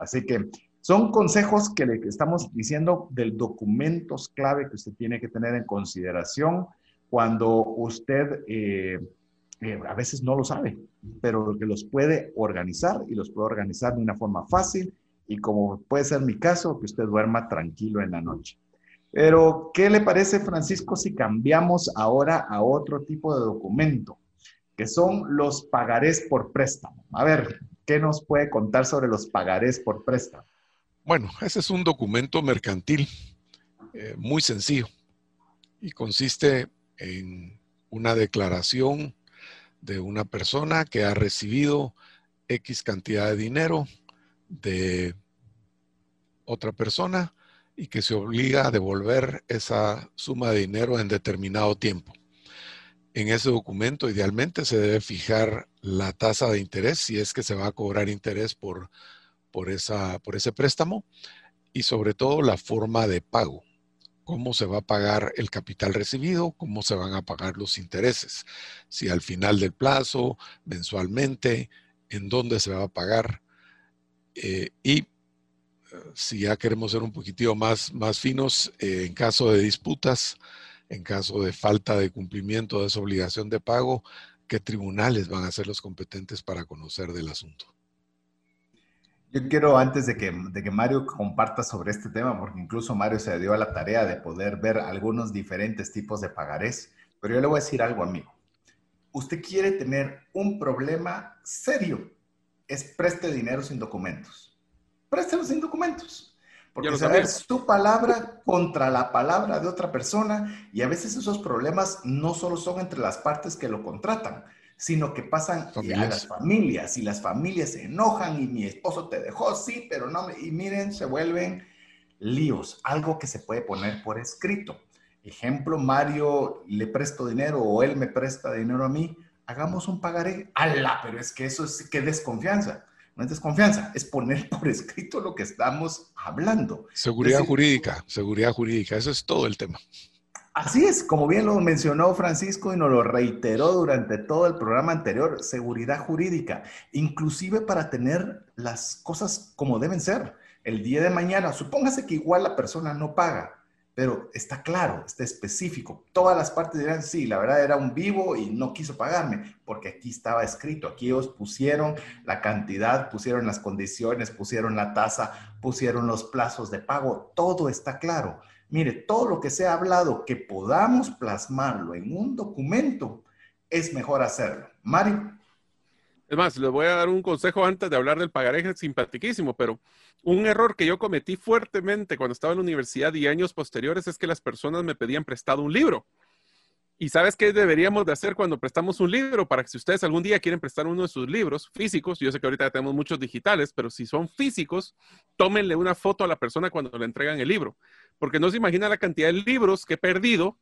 Así que son consejos que le estamos diciendo del documentos clave que usted tiene que tener en consideración cuando usted eh, eh, a veces no lo sabe, pero que los puede organizar y los puede organizar de una forma fácil y como puede ser mi caso, que usted duerma tranquilo en la noche. Pero, ¿qué le parece, Francisco, si cambiamos ahora a otro tipo de documento, que son los pagarés por préstamo? A ver, ¿qué nos puede contar sobre los pagarés por préstamo? Bueno, ese es un documento mercantil eh, muy sencillo y consiste en una declaración de una persona que ha recibido X cantidad de dinero de otra persona y que se obliga a devolver esa suma de dinero en determinado tiempo. En ese documento idealmente se debe fijar la tasa de interés, si es que se va a cobrar interés por, por, esa, por ese préstamo, y sobre todo la forma de pago, cómo se va a pagar el capital recibido, cómo se van a pagar los intereses, si al final del plazo, mensualmente, en dónde se va a pagar. Eh, y si ya queremos ser un poquitito más, más finos, eh, en caso de disputas, en caso de falta de cumplimiento de esa obligación de pago, ¿qué tribunales van a ser los competentes para conocer del asunto? Yo quiero, antes de que, de que Mario comparta sobre este tema, porque incluso Mario se dio a la tarea de poder ver algunos diferentes tipos de pagarés, pero yo le voy a decir algo, amigo. Usted quiere tener un problema serio, es preste dinero sin documentos préstelo sin documentos. Porque saber su palabra contra la palabra de otra persona y a veces esos problemas no solo son entre las partes que lo contratan, sino que pasan a las familias y las familias se enojan y mi esposo te dejó, sí, pero no, y miren, se vuelven líos, algo que se puede poner por escrito. Ejemplo, Mario le presto dinero o él me presta dinero a mí, hagamos un pagaré. ¡Hala! Pero es que eso es que desconfianza no es desconfianza, es poner por escrito lo que estamos hablando. Seguridad jurídica, seguridad jurídica, eso es todo el tema. Así es, como bien lo mencionó Francisco y nos lo reiteró durante todo el programa anterior, seguridad jurídica, inclusive para tener las cosas como deben ser. El día de mañana, supóngase que igual la persona no paga, pero está claro, está específico. Todas las partes dirán, sí, la verdad era un vivo y no quiso pagarme, porque aquí estaba escrito, aquí ellos pusieron la cantidad, pusieron las condiciones, pusieron la tasa, pusieron los plazos de pago, todo está claro. Mire, todo lo que se ha hablado, que podamos plasmarlo en un documento, es mejor hacerlo. Mario. Es más, les voy a dar un consejo antes de hablar del pagaré simpatiquísimo, pero un error que yo cometí fuertemente cuando estaba en la universidad y años posteriores es que las personas me pedían prestado un libro. ¿Y sabes qué deberíamos de hacer cuando prestamos un libro? Para que si ustedes algún día quieren prestar uno de sus libros físicos, yo sé que ahorita tenemos muchos digitales, pero si son físicos, tómenle una foto a la persona cuando le entregan el libro. Porque no se imagina la cantidad de libros que he perdido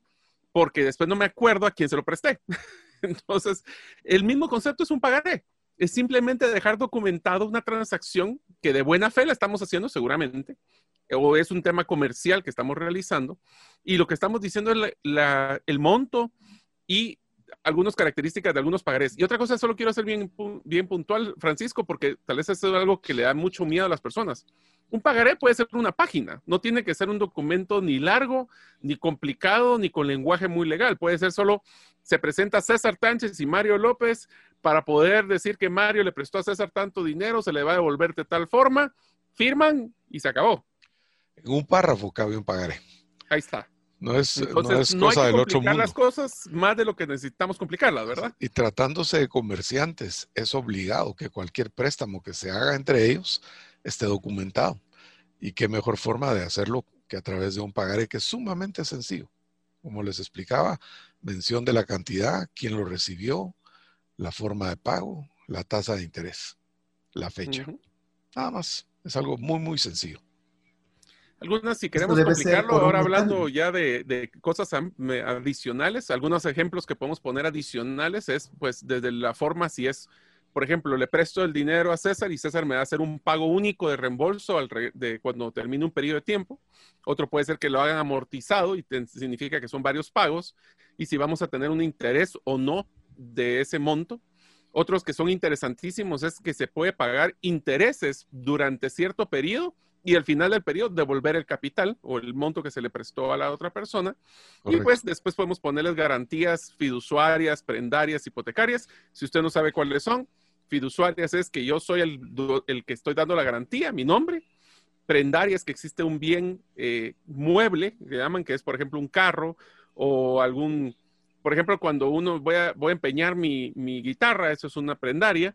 porque después no me acuerdo a quién se lo presté. (laughs) (laughs) Entonces, el mismo concepto es un pagaré. Es simplemente dejar documentado una transacción que de buena fe la estamos haciendo seguramente, o es un tema comercial que estamos realizando, y lo que estamos diciendo es el monto y algunas características de algunos pagarés. Y otra cosa, solo quiero hacer bien, bien puntual, Francisco, porque tal vez eso es algo que le da mucho miedo a las personas. Un pagaré puede ser una página, no tiene que ser un documento ni largo, ni complicado, ni con lenguaje muy legal. Puede ser solo, se presenta César Tánchez y Mario López para poder decir que Mario le prestó a César tanto dinero, se le va a devolver de tal forma, firman y se acabó. En un párrafo cabe un pagaré. Ahí está. No es, no es cosa del otro mundo. las cosas más de lo que necesitamos complicarlas, ¿verdad? Y tratándose de comerciantes, es obligado que cualquier préstamo que se haga entre ellos esté documentado. Y qué mejor forma de hacerlo que a través de un pagaré que es sumamente sencillo. Como les explicaba, mención de la cantidad, quién lo recibió, la forma de pago, la tasa de interés, la fecha. Nada más. Es algo muy, muy sencillo. Algunas, si queremos complicarlo, ahora hablando ya de, de, cosas adicionales, algunos ejemplos que podemos poner adicionales es, pues, desde la forma si es por ejemplo, le presto el dinero a César y César me va a hacer un pago único de reembolso al de cuando termine un periodo de tiempo. Otro puede ser que lo hagan amortizado y significa que son varios pagos y si vamos a tener un interés o no de ese monto. Otros que son interesantísimos es que se puede pagar intereses durante cierto periodo y al final del periodo devolver el capital o el monto que se le prestó a la otra persona. Y pues después podemos ponerles garantías fiduciarias, prendarias, hipotecarias. Si usted no sabe cuáles son, fiduciarias es que yo soy el, el que estoy dando la garantía, mi nombre. Prendarias que existe un bien eh, mueble, que llaman que es por ejemplo un carro o algún, por ejemplo, cuando uno voy a, voy a empeñar mi, mi guitarra, eso es una prendaria.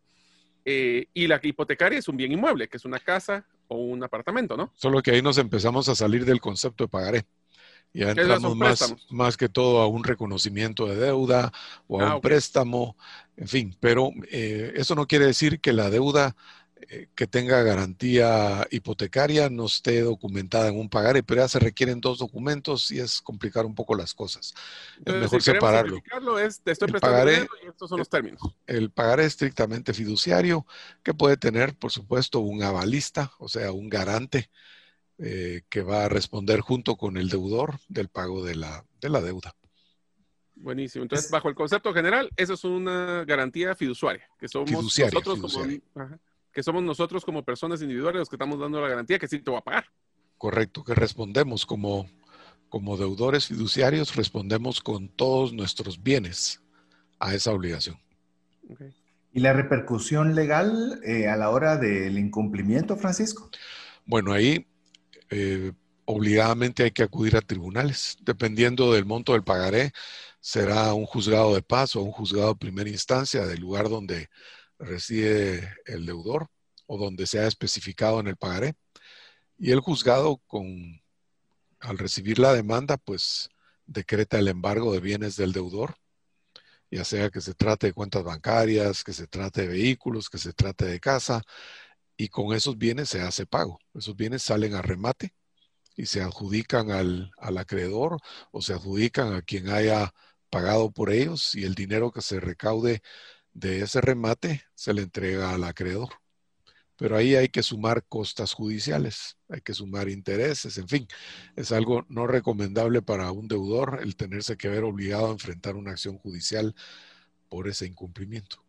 Eh, y la hipotecaria es un bien inmueble, que es una casa o un apartamento, ¿no? Solo que ahí nos empezamos a salir del concepto de pagaré. Ya entramos más, más que todo a un reconocimiento de deuda o a ah, un préstamo, en fin, pero eh, eso no quiere decir que la deuda eh, que tenga garantía hipotecaria no esté documentada en un pagaré, pero ya se requieren dos documentos y es complicar un poco las cosas. es mejor separarlo. Es, te estoy el pagaré, y estos son los términos. El pagaré estrictamente fiduciario, que puede tener, por supuesto, un avalista, o sea, un garante eh, que va a responder junto con el deudor del pago de la, de la deuda. Buenísimo. Entonces, bajo el concepto general, eso es una garantía fiduciaria, que somos nosotros como que somos nosotros como personas individuales los que estamos dando la garantía que sí te va a pagar. Correcto, que respondemos como, como deudores fiduciarios, respondemos con todos nuestros bienes a esa obligación. ¿Y la repercusión legal eh, a la hora del incumplimiento, Francisco? Bueno, ahí eh, obligadamente hay que acudir a tribunales. Dependiendo del monto del pagaré, será un juzgado de paz o un juzgado de primera instancia del lugar donde reside el deudor o donde sea especificado en el pagaré. Y el juzgado, con, al recibir la demanda, pues decreta el embargo de bienes del deudor, ya sea que se trate de cuentas bancarias, que se trate de vehículos, que se trate de casa, y con esos bienes se hace pago. Esos bienes salen a remate y se adjudican al, al acreedor o se adjudican a quien haya pagado por ellos y el dinero que se recaude de ese remate se le entrega al acreedor. Pero ahí hay que sumar costas judiciales, hay que sumar intereses, en fin, es algo no recomendable para un deudor el tenerse que ver obligado a enfrentar una acción judicial por ese incumplimiento.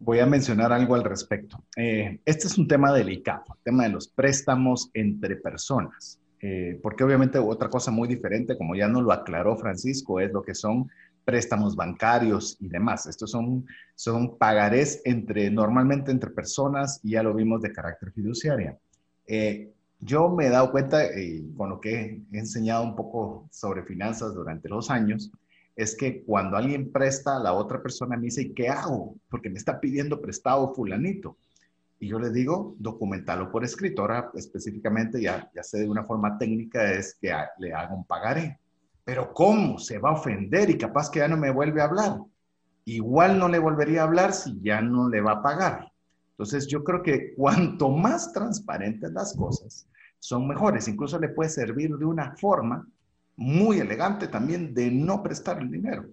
Voy a mencionar algo al respecto. Eh, este es un tema delicado, el tema de los préstamos entre personas, eh, porque obviamente otra cosa muy diferente, como ya nos lo aclaró Francisco, es lo que son préstamos bancarios y demás. Estos son, son pagarés entre, normalmente entre personas y ya lo vimos de carácter fiduciaria. Eh, yo me he dado cuenta, eh, con lo que he enseñado un poco sobre finanzas durante los años, es que cuando alguien presta la otra persona me dice, ¿qué hago? Porque me está pidiendo prestado fulanito. Y yo le digo, documentalo por escrito. Ahora específicamente, ya, ya sé de una forma técnica, es que le haga un pagaré. Pero ¿cómo? Se va a ofender y capaz que ya no me vuelve a hablar. Igual no le volvería a hablar si ya no le va a pagar. Entonces yo creo que cuanto más transparentes las cosas, son mejores. Incluso le puede servir de una forma muy elegante también de no prestar el dinero.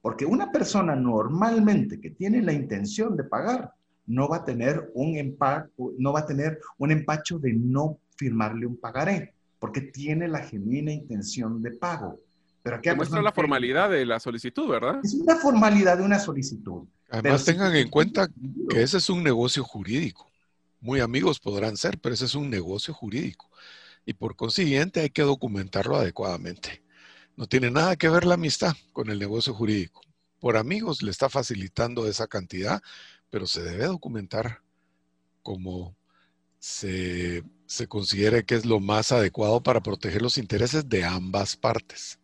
Porque una persona normalmente que tiene la intención de pagar no va a tener un empacho, no va a tener un empacho de no firmarle un pagaré, porque tiene la genuina intención de pago. Pero aquí muestra la formalidad de la solicitud, ¿verdad? Es una formalidad de una solicitud. Además, tengan en cuenta que ese es un negocio jurídico. Muy amigos podrán ser, pero ese es un negocio jurídico. Y por consiguiente hay que documentarlo adecuadamente. No tiene nada que ver la amistad con el negocio jurídico. Por amigos le está facilitando esa cantidad, pero se debe documentar como se, considere que es lo más adecuado para proteger los intereses de ambas partes.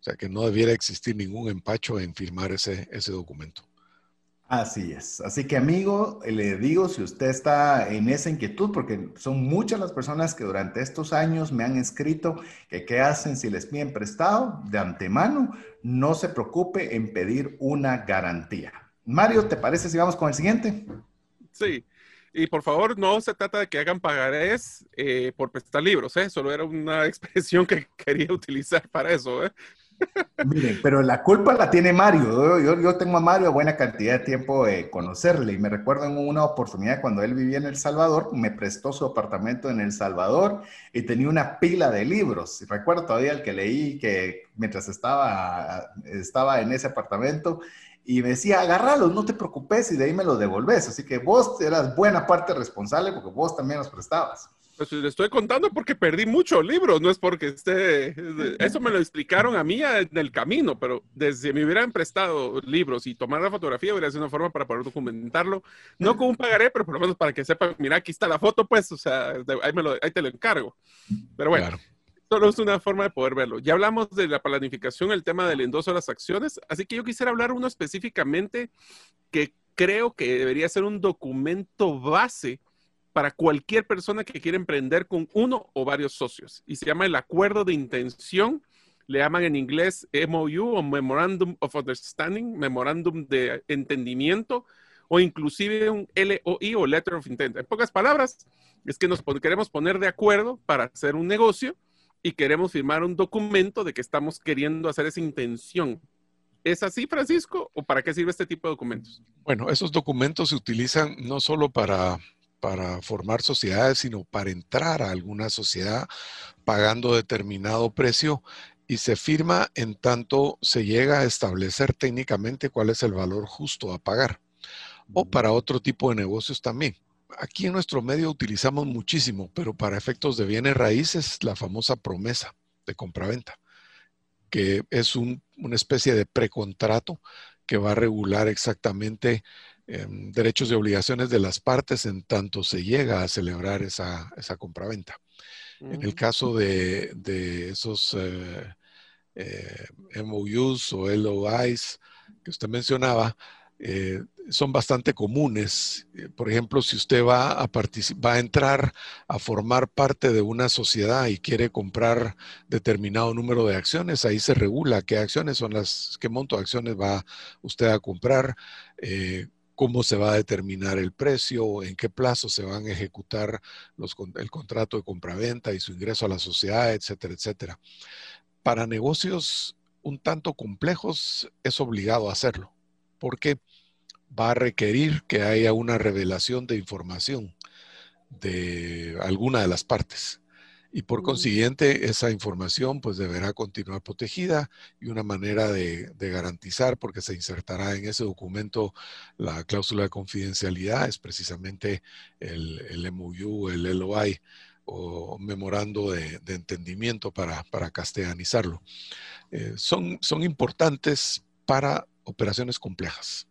O sea que no debiera existir ningún empacho en firmar ese, ese documento. Así es. Así que amigo, le digo, si usted está en esa inquietud, porque son muchas las personas que durante estos años me han escrito que qué hacen si les piden prestado, de antemano, no se preocupe en pedir una garantía. Mario, ¿te parece si vamos con el siguiente? Sí. Y por favor, no se trata de que hagan pagarés eh, por prestar libros, ¿eh? Solo era una (laughs) expresión que quería utilizar para eso, ¿eh? Miren, pero la culpa la tiene Mario. Yo, tengo a Mario buena cantidad de tiempo de conocerle y me recuerdo en una oportunidad cuando él vivía en El Salvador, me prestó su apartamento en El Salvador y tenía una pila de libros. Recuerdo todavía el que leí que mientras estaba, estaba en ese apartamento y me decía, agárralos, no te preocupes y de ahí me los devolves. Así que vos eras buena parte responsable porque vos también los prestabas. Pues le estoy contando porque perdí muchos libros, no es porque esté... Eso me lo explicaron a mí en el camino, pero desde me hubieran prestado libros y tomar la fotografía hubiera sido una forma para poder documentarlo. No con un pagaré, pero por lo menos para que sepan, mira, aquí está la foto, pues, o sea, ahí, me lo, ahí te lo encargo. Pero bueno, solo es una forma de poder verlo. Ya hablamos de la planificación, el tema del endoso de las acciones, así que yo quisiera hablar uno específicamente que creo que debería ser un documento base para cualquier persona que quiera emprender con uno o varios socios. Y se llama el acuerdo de intención. Le llaman en inglés MOU o Memorandum of Understanding, Memorándum de Entendimiento, o inclusive un LOI o Letter of Intent. En pocas palabras, es que nos queremos poner de acuerdo para hacer un negocio y queremos firmar un documento de que estamos queriendo hacer esa intención. ¿Es así, Francisco? ¿O para qué sirve este tipo de documentos? Bueno, esos documentos se utilizan no solo para para formar sociedades, sino para entrar a alguna sociedad pagando determinado precio y se firma en tanto se llega a establecer técnicamente cuál es el valor justo a pagar. O para otro tipo de negocios también. Aquí en nuestro medio utilizamos muchísimo, pero para efectos de bienes raíces, la famosa promesa de compraventa, que es una especie de precontrato que va a regular exactamente Em, derechos y obligaciones de las partes en tanto se llega a celebrar esa, esa compraventa. En el mm. caso de, esos eh, eh, MOUs o LOIs que usted mencionaba, eh, son bastante comunes. Por ejemplo, si usted va a, va a entrar a formar parte de una sociedad y quiere comprar determinado número de acciones, ahí se regula qué acciones son las, qué monto de acciones va usted a comprar, cómo se va a determinar el precio, en qué plazo se van a ejecutar el contrato de compraventa y su ingreso a la sociedad, etcétera, etcétera. Para negocios un tanto complejos es obligado a hacerlo, porque va a requerir que haya una revelación de información de alguna de las partes y por consiguiente esa información pues deberá continuar protegida y una manera de, garantizar porque se insertará en ese documento la cláusula de confidencialidad es precisamente el, el MOU, el LOI o memorando de, entendimiento para, para castellanizarlo. Eh, son, son importantes para operaciones complejas.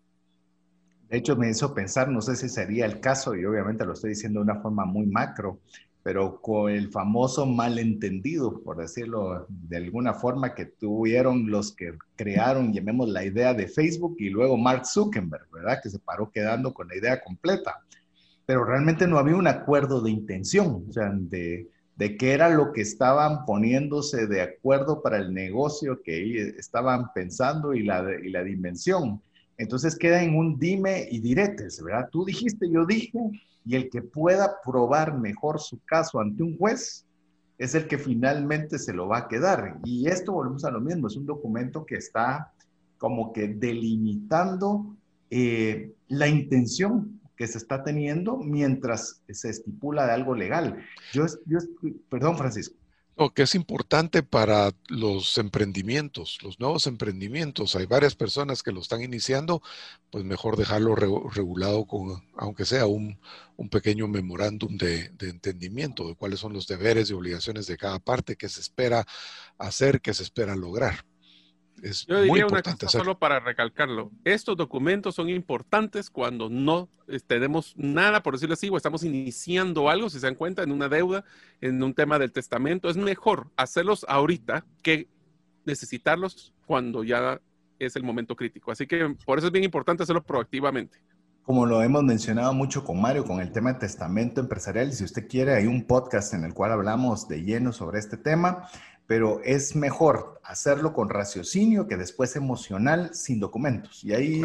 De hecho, me hizo pensar, no sé si sería el caso, y obviamente lo estoy diciendo de una forma muy macro, pero con el famoso malentendido, por decirlo de alguna forma, que tuvieron los que crearon, llamemos la idea de Facebook y luego Mark Zuckerberg, ¿verdad? Que se paró quedando con la idea completa. Pero realmente no había un acuerdo de intención, o sea, de, de qué era lo que estaban poniéndose de acuerdo para el negocio que estaban pensando y la, y la dimensión. Entonces queda en un dime y diretes, ¿verdad? Tú dijiste, yo dije, y el que pueda probar mejor su caso ante un juez es el que finalmente se lo va a quedar. Y esto volvemos a lo mismo, es un documento que está como que delimitando eh, la intención que se está teniendo mientras se estipula de algo legal. Yo, perdón, Francisco que es importante para los emprendimientos, los nuevos emprendimientos. Hay varias personas que lo están iniciando, pues mejor dejarlo regulado con, aunque sea un, pequeño memorándum de, de, entendimiento de cuáles son los deberes y obligaciones de cada parte, qué se espera hacer, qué se espera lograr. Yo diría una cosa solo para recalcarlo. Estos documentos son importantes cuando no eh, tenemos nada, por decirlo así, o estamos iniciando algo, si se dan cuenta, en una deuda, en un tema del testamento. Es mejor hacerlos ahorita que necesitarlos cuando ya es el momento crítico. Así que por eso es bien importante hacerlo proactivamente. Como lo hemos mencionado mucho con Mario, con el tema de testamento empresarial, si usted quiere, hay un podcast en el cual hablamos de lleno sobre este tema pero es mejor hacerlo con raciocinio que después emocional sin documentos. Y ahí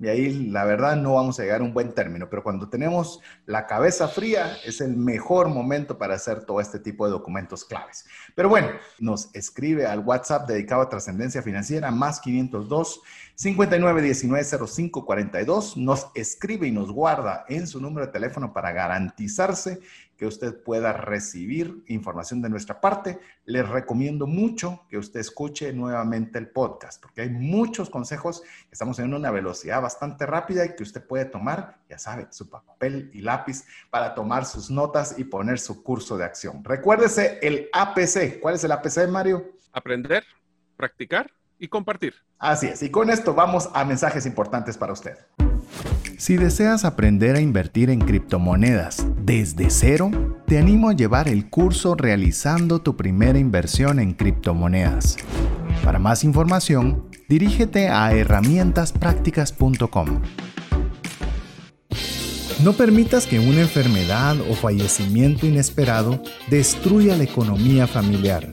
y ahí la verdad no vamos a llegar a un buen término, pero cuando tenemos la cabeza fría es el mejor momento para hacer todo este tipo de documentos claves. Pero bueno, nos escribe al WhatsApp dedicado a trascendencia financiera más 502 59190542, nos escribe y nos guarda en su número de teléfono para garantizarse que usted pueda recibir información de nuestra parte. Les recomiendo mucho que usted escuche nuevamente el podcast, porque hay muchos consejos. Estamos en una velocidad bastante rápida y que usted puede tomar, ya sabe, su papel y lápiz para tomar sus notas y poner su curso de acción. Recuérdese el APC. ¿Cuál es el APC, Mario? Aprender, practicar y compartir. Así es. Y con esto vamos a mensajes importantes para usted. Si deseas aprender a invertir en criptomonedas desde cero, te animo a llevar el curso realizando tu primera inversión en criptomonedas. Para más información, dirígete a herramientasprácticas.com. No permitas que una enfermedad o fallecimiento inesperado destruya la economía familiar.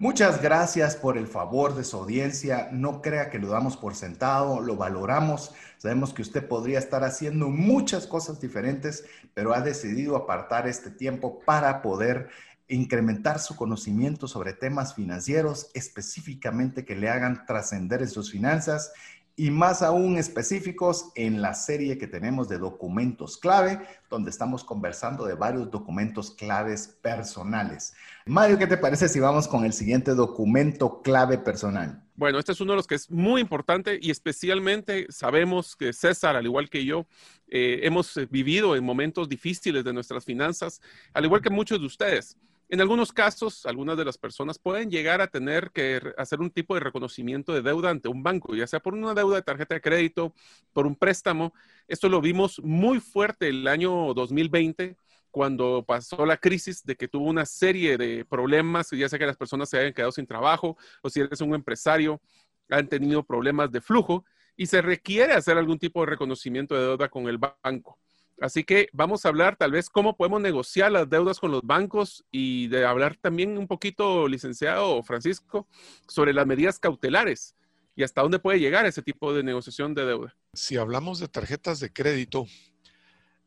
Muchas gracias por el favor de su audiencia. No crea que lo damos por sentado, lo valoramos. Sabemos que usted podría estar haciendo muchas cosas diferentes, pero ha decidido apartar este tiempo para poder incrementar su conocimiento sobre temas financieros, específicamente que le hagan trascender en sus finanzas y más aún específicos en la serie que tenemos de documentos clave, donde estamos conversando de varios documentos claves personales. Mario, ¿qué te parece si vamos con el siguiente documento clave personal? Bueno, este es uno de los que es muy importante y especialmente sabemos que César, al igual que yo, eh, hemos vivido en momentos difíciles de nuestras finanzas, al igual que muchos de ustedes. En algunos casos, algunas de las personas pueden llegar a tener que hacer un tipo de reconocimiento de deuda ante un banco, ya sea por una deuda de tarjeta de crédito, por un préstamo. Esto lo vimos muy fuerte el año 2020 cuando pasó la crisis de que tuvo una serie de problemas, ya sea que las personas se hayan quedado sin trabajo o si eres un empresario, han tenido problemas de flujo y se requiere hacer algún tipo de reconocimiento de deuda con el banco. Así que vamos a hablar tal vez cómo podemos negociar las deudas con los bancos y de hablar también un poquito, licenciado Francisco, sobre las medidas cautelares y hasta dónde puede llegar ese tipo de negociación de deuda. Si hablamos de tarjetas de crédito,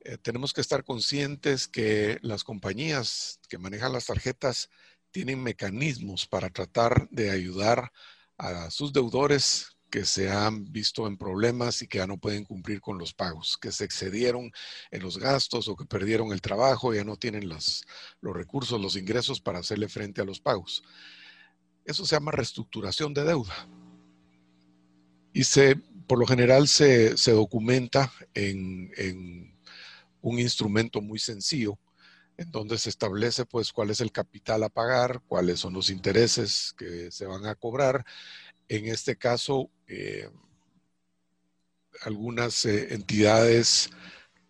eh, tenemos que estar conscientes que las compañías que manejan las tarjetas tienen mecanismos para tratar de ayudar a sus deudores que se han visto en problemas y que ya no pueden cumplir con los pagos, que se excedieron en los gastos o que perdieron el trabajo, ya no tienen los, los recursos, los ingresos para hacerle frente a los pagos. Eso se llama reestructuración de deuda. Y se, por lo general se, documenta en, en un instrumento muy sencillo, en donde se establece pues cuál es el capital a pagar, cuáles son los intereses que se van a cobrar. En este caso, eh, algunas eh, entidades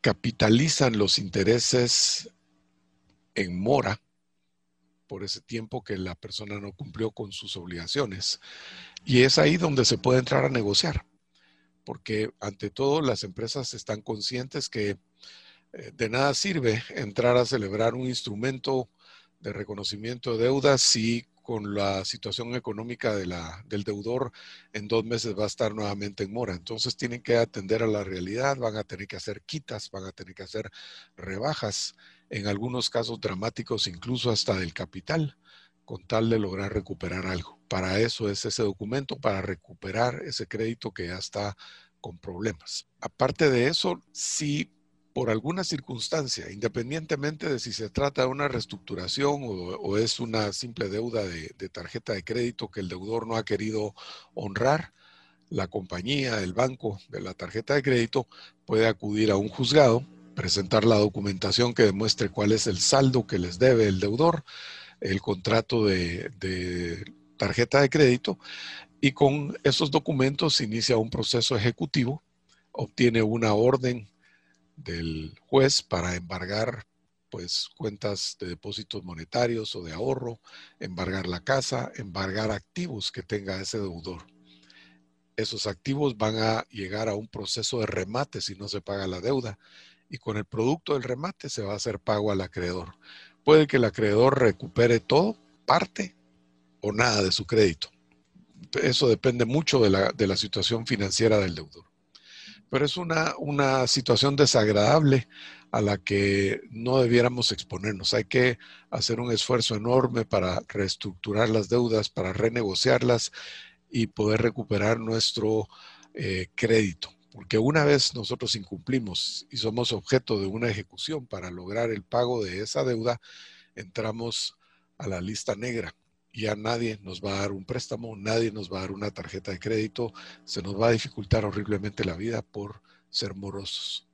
capitalizan los intereses en mora por ese tiempo que la persona no cumplió con sus obligaciones. Y es ahí donde se puede entrar a negociar, porque ante todo las empresas están conscientes que de nada sirve entrar a celebrar un instrumento de reconocimiento de deudas si con la situación económica del deudor, en dos meses va a estar nuevamente en mora. Entonces tienen que atender a la realidad, van a tener que hacer quitas, van a tener que hacer rebajas, en algunos casos dramáticos incluso hasta del capital, con tal de lograr recuperar algo. Para eso es ese documento, para recuperar ese crédito que ya está con problemas. Aparte de eso, sí por alguna circunstancia, independientemente de si se trata de una reestructuración o, es una simple deuda de, tarjeta de crédito que el deudor no ha querido honrar, la compañía, el banco de la tarjeta de crédito puede acudir a un juzgado, presentar la documentación que demuestre cuál es el saldo que les debe el deudor, el contrato de, de tarjeta de crédito y con esos documentos se inicia un proceso ejecutivo, obtiene una orden del juez para embargar pues cuentas de depósitos monetarios o de ahorro, embargar la casa, embargar activos que tenga ese deudor. Esos activos van a llegar a un proceso de remate si no se paga la deuda y con el producto del remate se va a hacer pago al acreedor. Puede que el acreedor recupere todo, parte o nada de su crédito. Eso depende mucho de la, de la situación financiera del deudor. Pero es una, una situación desagradable a la que no debiéramos exponernos. Hay que hacer un esfuerzo enorme para reestructurar las deudas, para renegociarlas y poder recuperar nuestro eh, crédito. Porque una vez nosotros incumplimos y somos objeto de una ejecución para lograr el pago de esa deuda, entramos a la lista negra. Ya nadie nos va a dar un préstamo, nadie nos va a dar una tarjeta de crédito, se nos va a dificultar horriblemente la vida por ser morosos.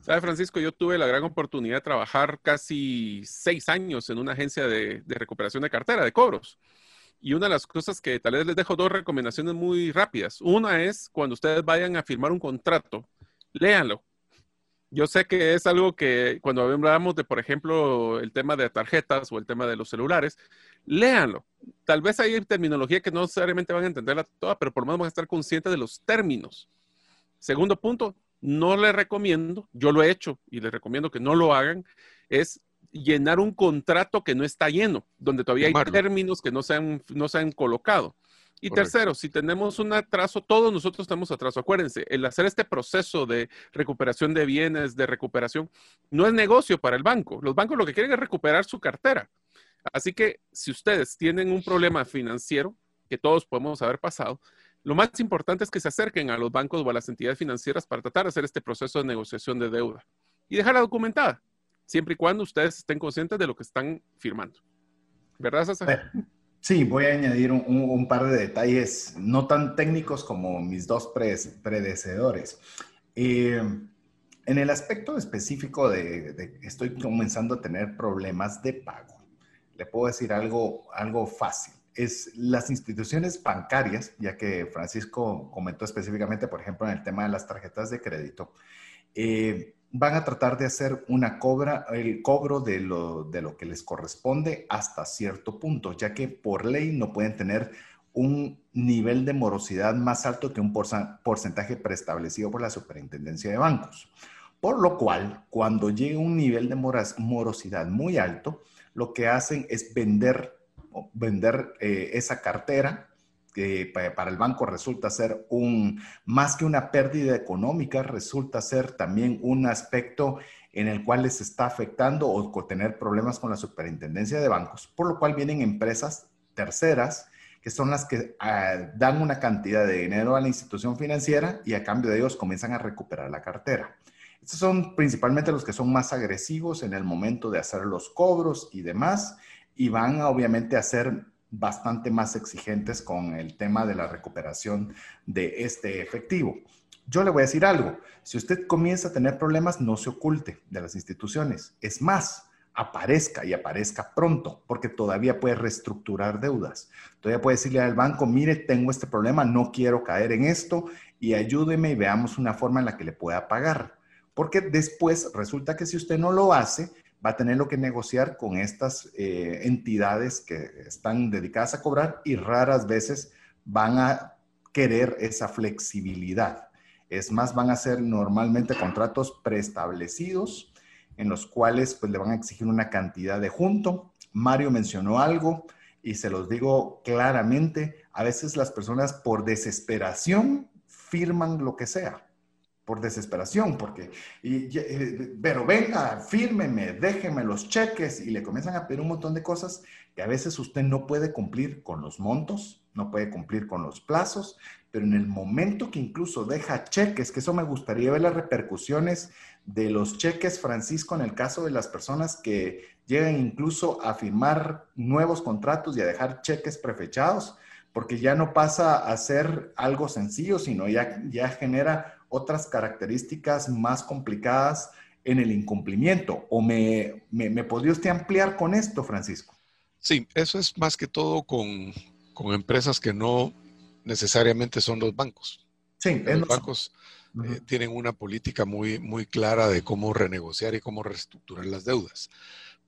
¿Sabe, Francisco? Yo tuve la gran oportunidad de trabajar casi seis años en una agencia de, de, recuperación de cartera, de cobros. Y una de las cosas que tal vez les dejo dos recomendaciones muy rápidas. Una es cuando ustedes vayan a firmar un contrato, léanlo. Yo sé que es algo que cuando hablamos de, por ejemplo, el tema de tarjetas o el tema de los celulares, léanlo. Tal vez hay terminología que no necesariamente van a entenderla toda, pero por lo menos van a estar conscientes de los términos. Segundo punto, no les recomiendo, yo lo he hecho y les recomiendo que no lo hagan, es llenar un contrato que no está lleno, donde todavía hay términos que no se han, no se han colocado. Y tercero, si tenemos un atraso, todos nosotros tenemos atraso. Acuérdense, el hacer este proceso de recuperación de bienes, de recuperación, no es negocio para el banco. Los bancos lo que quieren es recuperar su cartera. Así que si ustedes tienen un problema financiero, que todos podemos haber pasado, lo más importante es que se acerquen a los bancos o a las entidades financieras para tratar de hacer este proceso de negociación de deuda y dejarla documentada, siempre y cuando ustedes estén conscientes de lo que están firmando. ¿Verdad, César? Sí, voy a añadir un, par de detalles no tan técnicos como mis dos predecedores. Eh, en el aspecto específico de, de, estoy comenzando a tener problemas de pago, le puedo decir algo, algo fácil es las instituciones bancarias, ya que Francisco comentó específicamente, por ejemplo, en el tema de las tarjetas de crédito, eh, van a tratar de hacer una cobra, el cobro de lo, de lo que les corresponde hasta cierto punto, ya que por ley no pueden tener un nivel de morosidad más alto que un porcentaje preestablecido por la Superintendencia de Bancos. Por lo cual, cuando llega un nivel de morosidad muy alto, lo que hacen es vender vender eh, esa cartera, que para el banco resulta ser un, más que una pérdida económica, resulta ser también un aspecto en el cual les está afectando o tener problemas con la superintendencia de bancos, por lo cual vienen empresas terceras que son las que ah, dan una cantidad de dinero a la institución financiera y a cambio de ellos comienzan a recuperar la cartera. Estos son principalmente los que son más agresivos en el momento de hacer los cobros y demás y van obviamente a ser bastante más exigentes con el tema de la recuperación de este efectivo. Yo le voy a decir algo, si usted comienza a tener problemas, no se oculte de las instituciones. Es más, aparezca y aparezca pronto, porque todavía puede reestructurar deudas. Todavía puede decirle al banco, mire, tengo este problema, no quiero caer en esto y ayúdeme y veamos una forma en la que le pueda pagar. Porque después resulta que si usted no lo hace, va a tener lo que negociar con estas eh, entidades que están dedicadas a cobrar y raras veces van a querer esa flexibilidad. Es más, van a ser normalmente contratos preestablecidos en los cuales pues le van a exigir una cantidad de junto. Mario mencionó algo y se los digo claramente, a veces las personas por desesperación firman lo que sea por desesperación, porque, y, eh, pero venga, fírmeme, déjeme los cheques y le comienzan a pedir un montón de cosas que a veces usted no puede cumplir con los montos, no puede cumplir con los plazos, pero en el momento que incluso deja cheques, que eso me gustaría ver las repercusiones de los cheques, Francisco, en el caso de las personas que llegan incluso a firmar nuevos contratos y a dejar cheques prefechados, porque ya no pasa a ser algo sencillo, sino ya, ya genera otras características más complicadas en el incumplimiento. ¿O me, me, podría usted ampliar con esto, Francisco? Sí, eso es más que todo con, con empresas que no necesariamente son los bancos. Sí, los bancos eh, tienen una política muy, muy clara de cómo renegociar y cómo reestructurar las deudas.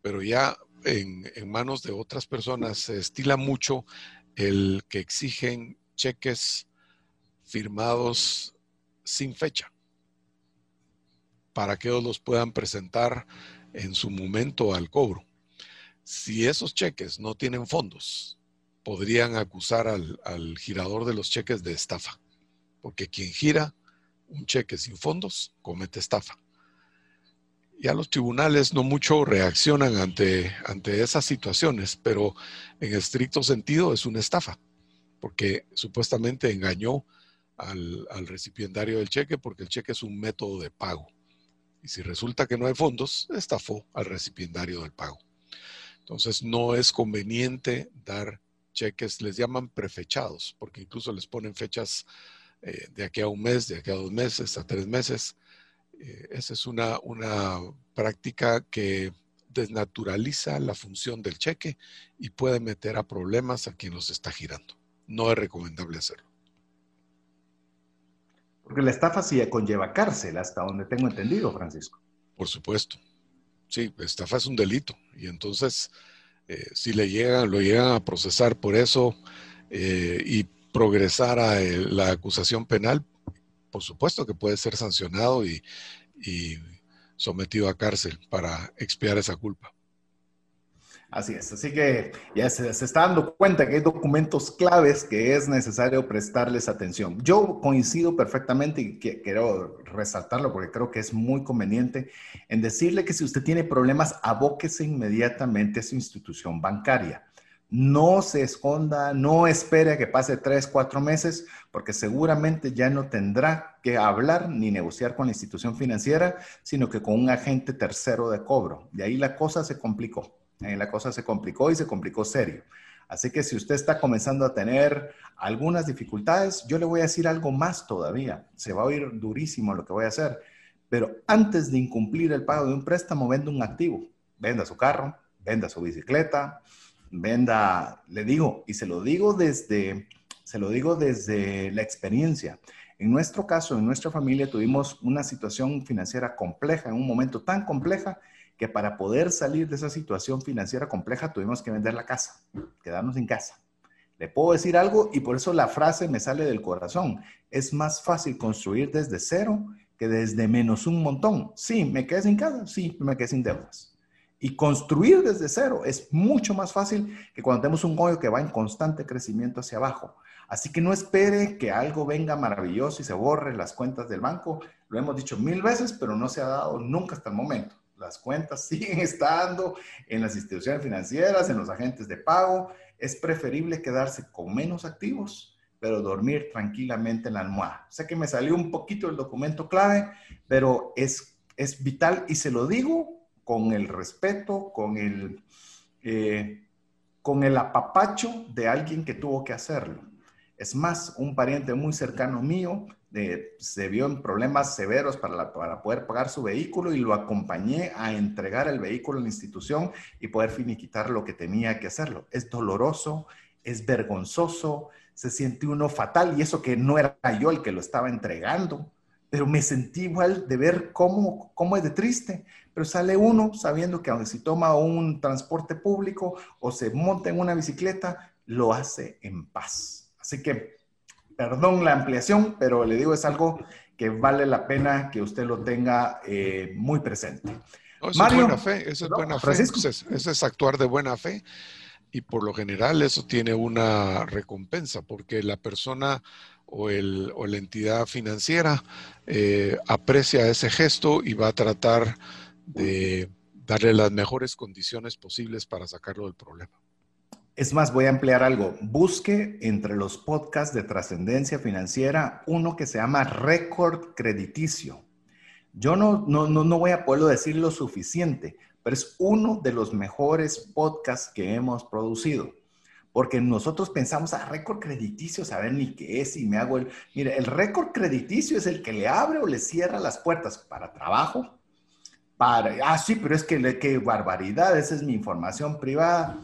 Pero ya en, en manos de otras personas se estila mucho el que exigen cheques firmados sin fecha para que ellos los puedan presentar en su momento al cobro. Si esos cheques no tienen fondos, podrían acusar al, al girador de los cheques de estafa, porque quien gira un cheque sin fondos comete estafa. Ya los tribunales no mucho reaccionan ante, ante esas situaciones, pero en estricto sentido es una estafa, porque supuestamente engañó al, al recipiendario del cheque porque el cheque es un método de pago. Y si resulta que no hay fondos, estafó al recipiendario del pago. Entonces no es conveniente dar cheques, les llaman prefechados, porque incluso les ponen fechas eh, de aquí a un mes, de aquí a dos meses, a tres meses. Eh, esa es una, una práctica que desnaturaliza la función del cheque y puede meter a problemas a quien los está girando. No es recomendable hacerlo. Porque la estafa sí conlleva cárcel, hasta donde tengo entendido, Francisco. Por supuesto. Sí, estafa es un delito. Y entonces, eh, si le llegan, lo llegan a procesar por eso y progresara la acusación penal, por supuesto que puede ser sancionado y, sometido a cárcel para expiar esa culpa. Así es, así que ya se, está dando cuenta que hay documentos claves que es necesario prestarles atención. Yo coincido perfectamente y quiero resaltarlo porque creo que es muy conveniente en decirle que si usted tiene problemas, abóquese inmediatamente a su institución bancaria no se esconda, no espere a que pase tres, cuatro meses, porque seguramente ya no tendrá que hablar ni negociar con la institución financiera, sino que con un agente tercero de cobro. Y ahí la cosa se complicó. Ahí la cosa se complicó y se complicó serio. Así que si usted está comenzando a tener algunas dificultades, yo le voy a decir algo más todavía. Se va a oír durísimo lo que voy a hacer. Pero antes de incumplir el pago de un préstamo, venda un activo. Venda su carro, venda su bicicleta, venda, le digo, y se lo digo desde, se lo digo desde la experiencia. En nuestro caso, en nuestra familia, tuvimos una situación financiera compleja, en un momento tan compleja que para poder salir de esa situación financiera compleja tuvimos que vender la casa, quedarnos en casa. Le puedo decir algo y por eso la frase me sale del corazón. Es más fácil construir desde cero que desde menos un montón. Sí, me quedé sin casa, sí, me quedé sin deudas. Y construir desde cero es mucho más fácil que cuando tenemos un hoyo que va en constante crecimiento hacia abajo. Así que no espere que algo venga maravilloso y se borre las cuentas del banco. Lo hemos dicho mil veces, pero no se ha dado nunca hasta el momento. Las cuentas (laughs) siguen estando en las instituciones financieras, en los agentes de pago. Es preferible quedarse con menos activos, pero dormir tranquilamente en la almohada. Sé que me salió un poquito el documento clave, pero es, es vital y se lo digo con el respeto, con el, eh, con el apapacho de alguien que tuvo que hacerlo. Es más, un pariente muy cercano mío se vio en problemas severos para, para poder pagar su vehículo y lo acompañé a entregar el vehículo a la institución y poder finiquitar lo que tenía que hacerlo. Es doloroso, es vergonzoso, se siente uno fatal y eso que no era yo el que lo estaba entregando, pero me sentí igual de ver cómo, cómo es de triste pero sale uno sabiendo que aunque si toma un transporte público o se monta en una bicicleta, lo hace en paz. Así que, perdón la ampliación, pero le digo, es algo que vale la pena que usted lo tenga eh, muy presente. eso es buena fe, eso es buena fe, eso es actuar de buena fe y por lo general eso tiene una recompensa porque la persona o, el, o la entidad financiera eh, aprecia ese gesto y va a tratar de darle las mejores condiciones posibles para sacarlo del problema. Es más, voy a emplear algo. Busque entre los podcasts de trascendencia financiera uno que se llama récord crediticio. Yo no, no, no, voy a poderlo decir lo suficiente, pero es uno de los mejores podcasts que hemos producido. Porque nosotros pensamos, a ah, récord crediticio, saber ni qué es y me hago el... Mire, el récord crediticio es el que le abre o le cierra las puertas para trabajo, ah, sí, pero es que qué barbaridad, esa es mi información privada.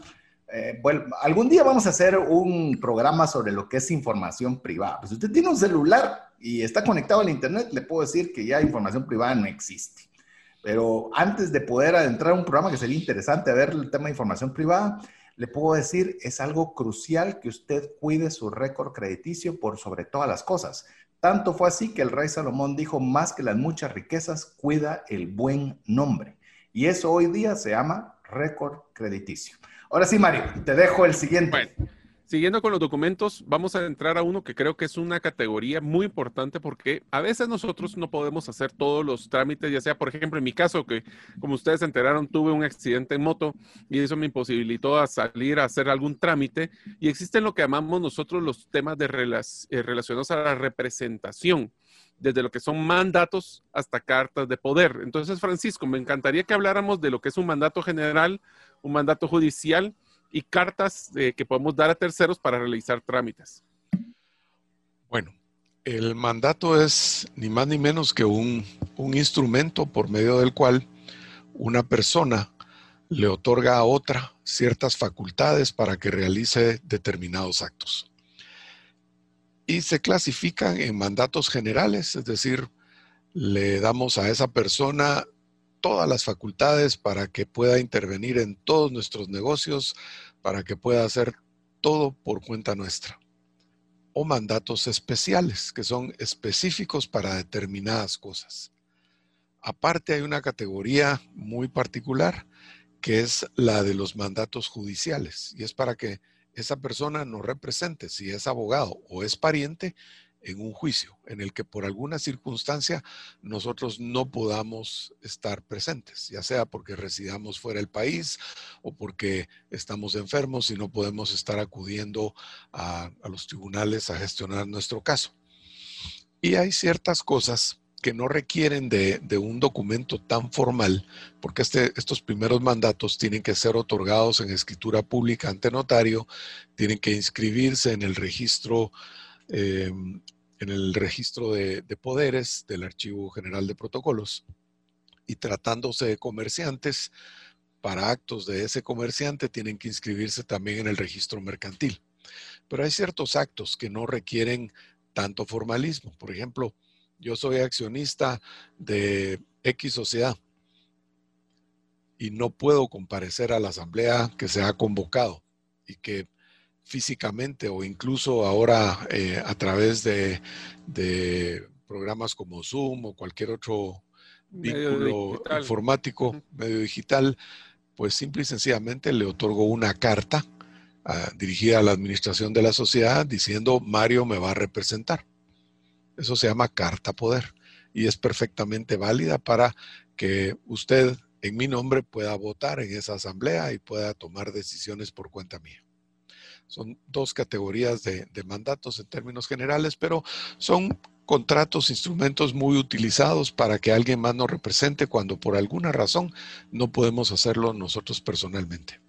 Eh, bueno, algún día vamos a hacer un programa sobre lo que es información privada. Pues si usted tiene un celular y está conectado al Internet, le puedo decir que ya información privada no existe. Pero antes de poder adentrar a un programa que sería interesante ver el tema de información privada, le puedo decir, es algo crucial que usted cuide su récord crediticio por sobre todas las cosas. Tanto fue así que el rey Salomón dijo, más que las muchas riquezas, cuida el buen nombre. Y eso hoy día se llama récord crediticio. Ahora sí, Mario, te dejo el siguiente. Siguiendo con los documentos, vamos a entrar a uno que creo que es una categoría muy importante porque a veces nosotros no podemos hacer todos los trámites, ya sea, por ejemplo, en mi caso, que como ustedes se enteraron, tuve un accidente en moto y eso me imposibilitó a salir a hacer algún trámite y existen lo que llamamos nosotros los temas de eh, relacionados a la representación desde lo que son mandatos hasta cartas de poder. Entonces, Francisco, me encantaría que habláramos de lo que es un mandato general, un mandato judicial y cartas eh, que podemos dar a terceros para realizar trámites. Bueno, el mandato es ni más ni menos que un, un instrumento por medio del cual una persona le otorga a otra ciertas facultades para que realice determinados actos. Y se clasifican en mandatos generales, es decir, le damos a esa persona todas las facultades para que pueda intervenir en todos nuestros negocios, para que pueda hacer todo por cuenta nuestra. O mandatos especiales, que son específicos para determinadas cosas. Aparte hay una categoría muy particular, que es la de los mandatos judiciales, y es para que esa persona nos represente, si es abogado o es pariente, en un juicio en el que por alguna circunstancia nosotros no podamos estar presentes, ya sea porque residamos fuera del país o porque estamos enfermos y no podemos estar acudiendo a, los tribunales a gestionar nuestro caso. Y hay ciertas cosas que no requieren de, un documento tan formal, porque este, estos primeros mandatos tienen que ser otorgados en escritura pública ante notario, tienen que inscribirse en el registro Em, en el registro de, poderes del Archivo General de Protocolos. Y tratándose de comerciantes, para actos de ese comerciante tienen que inscribirse también en el registro mercantil. Pero hay ciertos actos que no requieren tanto formalismo. Por ejemplo, yo soy accionista de X sociedad y no puedo comparecer a la asamblea que se ha convocado y que físicamente o incluso ahora eh, a través de, programas como Zoom o cualquier otro vínculo informático, medio digital, pues simple y sencillamente le otorgo una carta ah, dirigida a la administración de la sociedad diciendo Mario me va a representar. Eso se llama carta poder y es perfectamente válida para que usted en mi nombre pueda votar en esa asamblea y pueda tomar decisiones por cuenta mía. Son dos categorías de, mandatos en términos generales, pero son contratos, instrumentos muy utilizados para que alguien más nos represente cuando por alguna razón no podemos hacerlo nosotros personalmente.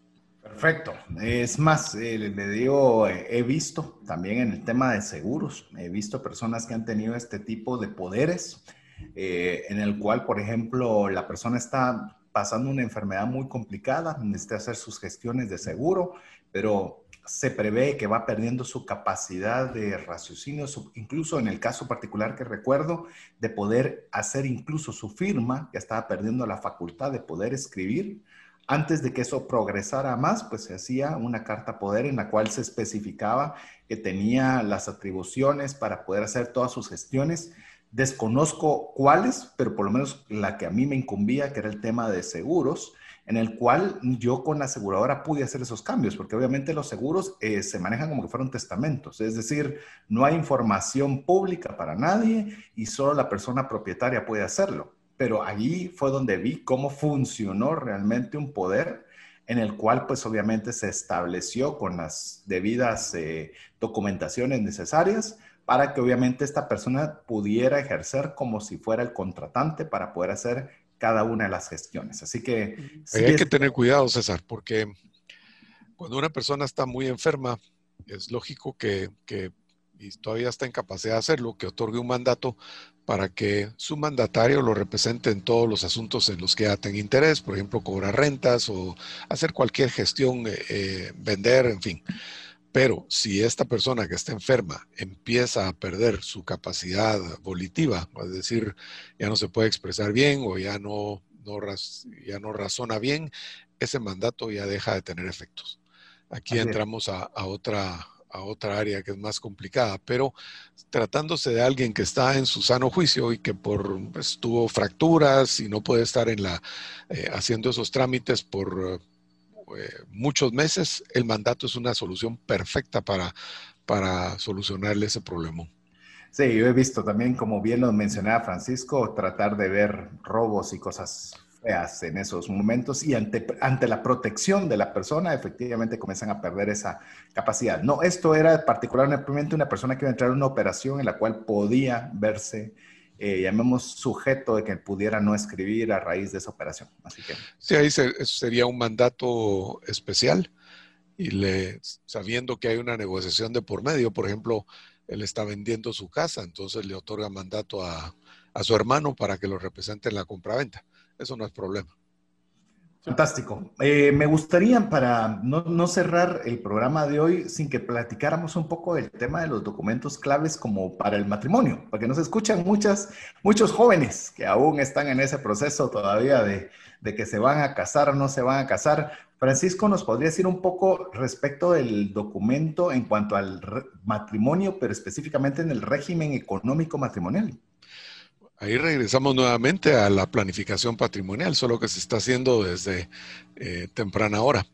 Perfecto. Es más, eh, le digo, eh, he visto también en el tema de seguros, he visto personas que han tenido este tipo de poderes, eh, en el cual, por ejemplo, la persona está pasando una enfermedad muy complicada, necesita hacer sus gestiones de seguro, pero se prevé que va perdiendo su capacidad de raciocinio, incluso en el caso particular que recuerdo, de poder hacer incluso su firma, que estaba perdiendo la facultad de poder escribir. Antes de que eso progresara más, pues se hacía una carta poder en la cual se especificaba que tenía las atribuciones para poder hacer todas sus gestiones. Desconozco cuáles, pero por lo menos la que a mí me incumbía, que era el tema de seguros, en el cual yo con la aseguradora pude hacer esos cambios, porque obviamente los seguros eh, se manejan como que fueron testamentos, es decir, no hay información pública para nadie y solo la persona propietaria puede hacerlo. Pero allí fue donde vi cómo funcionó realmente un poder en el cual pues obviamente se estableció con las debidas eh, documentaciones necesarias para que obviamente esta persona pudiera ejercer como si fuera el contratante para poder hacer cada una de las gestiones. Así que... hay que tener cuidado, César, porque cuando una persona está muy enferma, es lógico que, y todavía está en capacidad de hacerlo, que otorgue un mandato para que su mandatario lo represente en todos los asuntos en los que ya tenga interés, por ejemplo, cobrar rentas o hacer cualquier gestión, eh, eh, vender, en fin. Pero si esta persona que está enferma empieza a perder su capacidad volitiva, es decir, ya no se puede expresar bien o ya no, ya no razona bien, ese mandato ya deja de tener efectos. Aquí entramos a, otra, a otra área que es más complicada, pero tratándose de alguien que está en su sano juicio y que por pues, tuvo fracturas y no puede estar en la eh, haciendo esos trámites por eh, muchos meses, el mandato es una solución perfecta para, para solucionarle ese problema. Sí, yo he visto también, como bien lo mencionaba Francisco, tratar de ver robos y cosas feas en esos momentos y ante, ante la protección de la persona, efectivamente comienzan a perder esa capacidad. No, esto era particularmente una persona que iba a entrar en una operación en la cual podía verse eh, llamemos sujeto de que pudiera no escribir a raíz de esa operación. Así que... Sí, ahí sería un mandato especial y le, sabiendo que hay una negociación de por medio, por ejemplo, él está vendiendo su casa, entonces le otorga mandato a, a su hermano para que lo represente en la compraventa. Eso no es problema. Fantástico. Eh, me gustaría, para no, cerrar el programa de hoy sin que platicáramos un poco del tema de los documentos claves como para el matrimonio, porque nos escuchan muchas, muchos jóvenes que aún están en ese proceso todavía de, de que se van a casar o no se van a casar. Francisco, ¿nos podría decir un poco respecto del documento en cuanto al matrimonio, pero específicamente en el régimen económico matrimonial? Ahí regresamos nuevamente a la planificación patrimonial, solo que se está haciendo desde eh, temprana hora.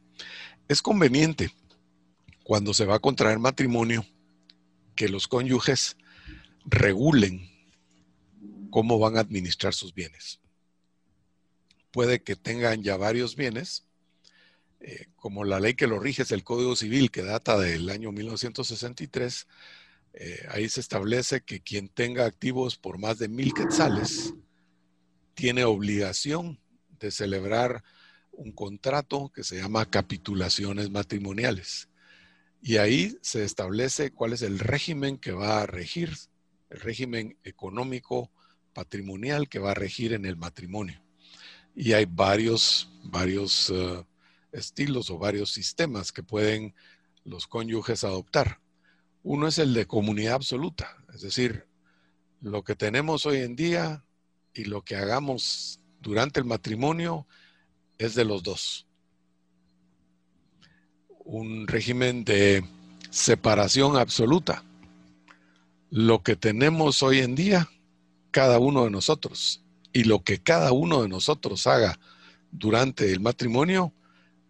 Es conveniente cuando se va a contraer matrimonio que los cónyuges regulen cómo van a administrar sus bienes. Puede que tengan ya varios bienes, eh, como la ley que lo rige es el Código Civil que data del año 1963, eh, ahí se establece que quien tenga activos por más de mil quetzales tiene obligación de celebrar un contrato que se llama capitulaciones matrimoniales. Y ahí se establece cuál es el régimen que va a regir, el régimen económico patrimonial que va a regir en el matrimonio. Y hay varios, varios eh, estilos o varios sistemas que pueden los cónyuges adoptar. Uno es el de comunidad absoluta, es decir, lo que tenemos hoy en día y lo que hagamos durante el matrimonio es de los dos. Un régimen de separación absoluta. Lo que tenemos hoy en día, cada uno de nosotros, y lo que cada uno de nosotros haga durante el matrimonio,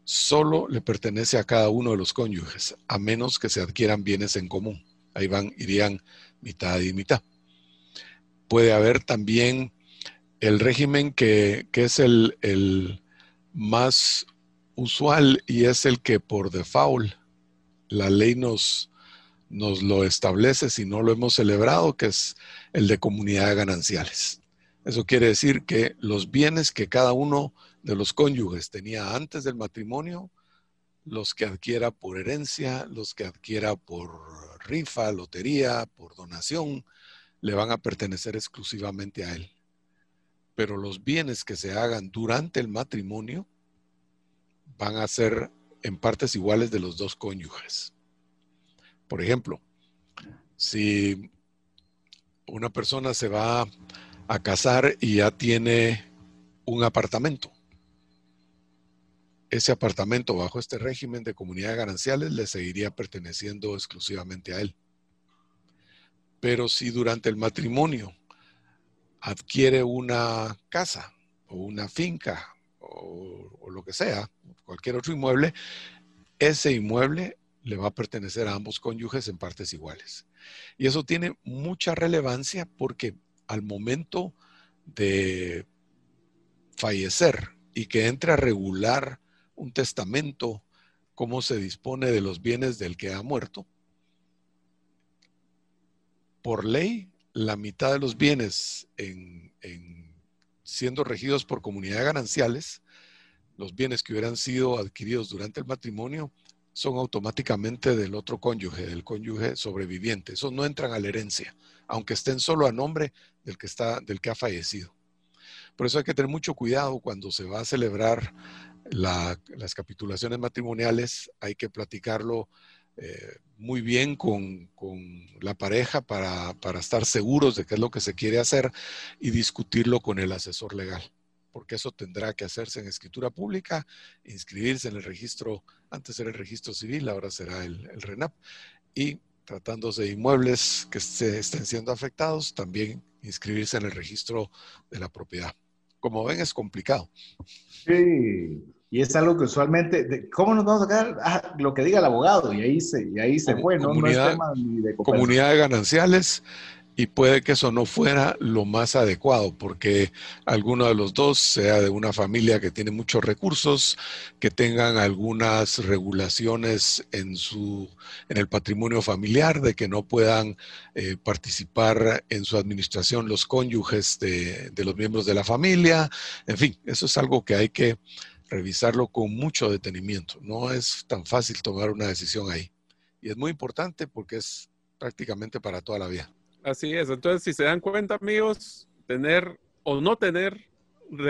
solo le pertenece a cada uno de los cónyuges, a menos que se adquieran bienes en común. Ahí van, irían mitad y mitad. Puede haber también el régimen que, es el, el, más usual y es el que por default la ley nos, nos lo establece si no lo hemos celebrado, que es el de comunidades gananciales. Eso quiere decir que los bienes que cada uno de los cónyuges tenía antes del matrimonio, los que adquiera por herencia, los que adquiera por rifa, lotería, por donación, le van a pertenecer exclusivamente a él. Pero los bienes que se hagan durante el matrimonio van a ser en partes iguales de los dos cónyuges. Por ejemplo, si una persona se va a casar y ya tiene un apartamento, ese apartamento bajo este régimen de comunidades gananciales le seguiría perteneciendo exclusivamente a él. Pero si durante el matrimonio adquiere una casa o una finca o, lo que sea, cualquier otro inmueble, ese inmueble le va a pertenecer a ambos cónyuges en partes iguales. Y eso tiene mucha relevancia porque al momento de fallecer y que entre a regular un testamento, cómo se dispone de los bienes del que ha muerto. Por ley, la mitad de los bienes en, siendo regidos por comunidades gananciales, los bienes que hubieran sido adquiridos durante el matrimonio, son automáticamente del otro cónyuge, del cónyuge sobreviviente. Esos no entran a la herencia, aunque estén solo a nombre del que, está, del que ha fallecido. Por eso hay que tener mucho cuidado cuando se va a celebrar las capitulaciones matrimoniales, hay que platicarlo eh, muy bien con, la pareja para, para, estar seguros de qué es lo que se quiere hacer y discutirlo con el asesor legal, porque eso tendrá que hacerse en escritura pública, inscribirse en el registro, antes era el registro civil, ahora será el, el RENAP, y tratándose de inmuebles que se estén siendo afectados, también inscribirse en el registro de la propiedad. Como ven, es complicado. Sí, y es algo que usualmente, ¿cómo nos vamos a sacar? Ah, lo que diga el abogado, y ahí se, y ahí se fue, ¿no? Comunidad, no es tema ni de comunidad de gananciales, y puede que eso no fuera lo más adecuado, porque alguno de los dos sea de una familia que tiene muchos recursos, que tengan algunas regulaciones en, su, en el patrimonio familiar, de que no puedan eh, participar en su administración los cónyuges de, de los miembros de la familia. En fin, eso es algo que hay que revisarlo con mucho detenimiento. No es tan fácil tomar una decisión ahí. Y es muy importante porque es prácticamente para toda la vida. Así es. Entonces, si se dan cuenta, amigos, tener o no tener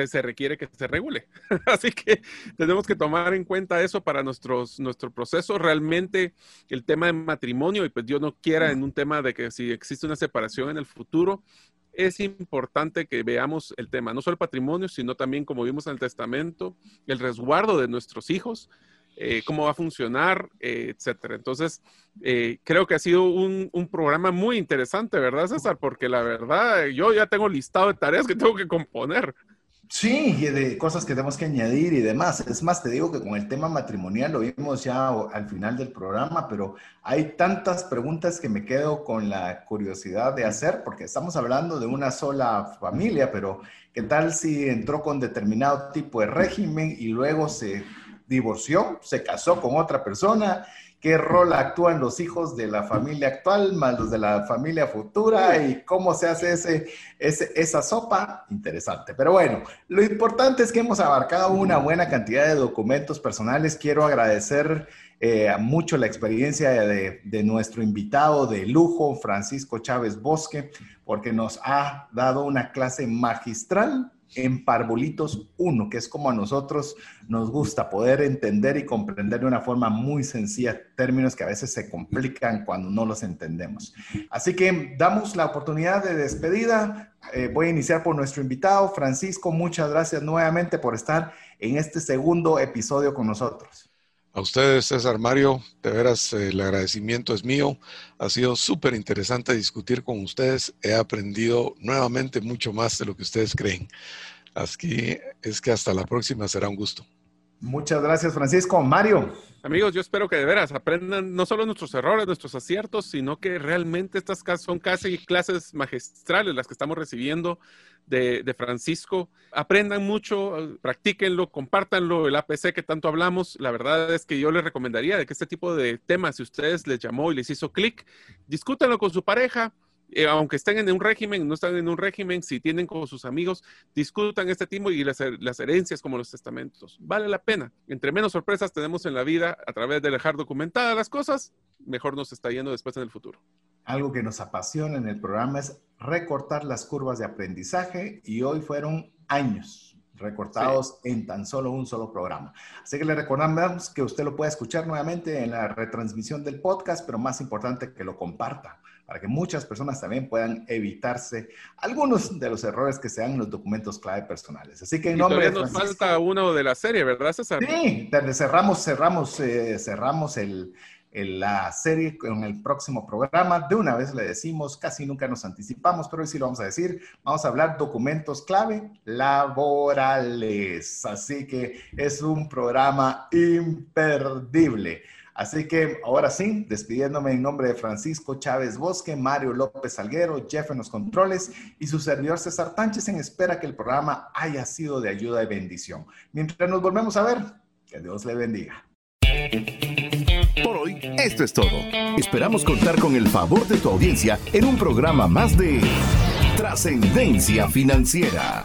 se requiere que se regule. (laughs) Así que tenemos que tomar en cuenta eso para nuestros, nuestro proceso. Realmente el tema de matrimonio, y pues Dios no quiera en un tema de que si existe una separación en el futuro, es importante que veamos el tema, no solo el patrimonio, sino también, como vimos en el testamento, el resguardo de nuestros hijos eh, cómo va a funcionar, eh, etcétera. Entonces, eh, creo que ha sido un, un, programa muy interesante, ¿verdad, César? Porque la verdad, yo ya tengo listado de tareas que tengo que componer. Sí, y de cosas que tenemos que añadir y demás. Es más, te digo que con el tema matrimonial lo vimos ya al final del programa, pero hay tantas preguntas que me quedo con la curiosidad de hacer, porque estamos hablando de una sola familia, pero ¿qué tal si entró con determinado tipo de régimen y luego se divorció, se casó con otra persona, qué rol actúan los hijos de la familia actual más los de la familia futura y cómo se hace ese, esa sopa. Interesante. Pero bueno, lo importante es que hemos abarcado una buena cantidad de documentos personales. Quiero agradecer eh, mucho la experiencia de, de nuestro invitado de lujo, Francisco Chávez Bosque, porque nos ha dado una clase magistral en Parbolitos 1, que es como a nosotros nos gusta poder entender y comprender de una forma muy sencilla términos que a veces se complican cuando no los entendemos. Así que damos la oportunidad de despedida. Eh, voy a iniciar por nuestro invitado, Francisco. Muchas gracias nuevamente por estar en este segundo episodio con nosotros. A ustedes, César Mario, de veras el agradecimiento es mío. Ha sido súper interesante discutir con ustedes. He aprendido nuevamente mucho más de lo que ustedes creen. Así es que hasta la próxima será un gusto. Muchas gracias, Francisco. Mario. Amigos, yo espero que de veras aprendan no solo nuestros errores, nuestros aciertos, sino que realmente estas son casi clases magistrales las que estamos recibiendo de, Francisco. Aprendan mucho, practíquenlo, compártanlo, el APC que tanto hablamos. La verdad es que yo les recomendaría de que este tipo de temas, si ustedes les llamó y les hizo clic, discútanlo con su pareja, eh, aunque estén en un régimen, no están en un régimen, si tienen con sus amigos, discutan este tipo y las, las, herencias como los testamentos. Vale la pena. Entre menos sorpresas tenemos en la vida a través de dejar documentadas las cosas, mejor nos está yendo después en el futuro. Algo que nos apasiona en el programa es recortar las curvas de aprendizaje y hoy fueron años recortados en tan solo un solo programa. Así que le recordamos que usted lo puede escuchar nuevamente en la retransmisión del podcast, pero más importante que lo comparta para que muchas personas también puedan evitarse algunos de los errores que se dan en los documentos clave personales. Así que en nombre de nos falta uno de la serie, ¿verdad, César? Sí, cerramos, cerramos, eh, cerramos el, la serie en el próximo programa. De una vez le decimos, casi nunca nos anticipamos, pero hoy sí lo vamos a decir. Vamos a hablar documentos clave laborales. Así que es un programa imperdible. Así que ahora sí, despidiéndome en nombre de Francisco Chávez Bosque, Mario López Salguero, Jeff en los controles y su servidor César Tánchez en espera que el programa haya sido de ayuda y bendición. Mientras nos volvemos a ver, que Dios le bendiga. Por hoy, esto es todo. Esperamos contar con el favor de tu audiencia en un programa más de Trascendencia Financiera.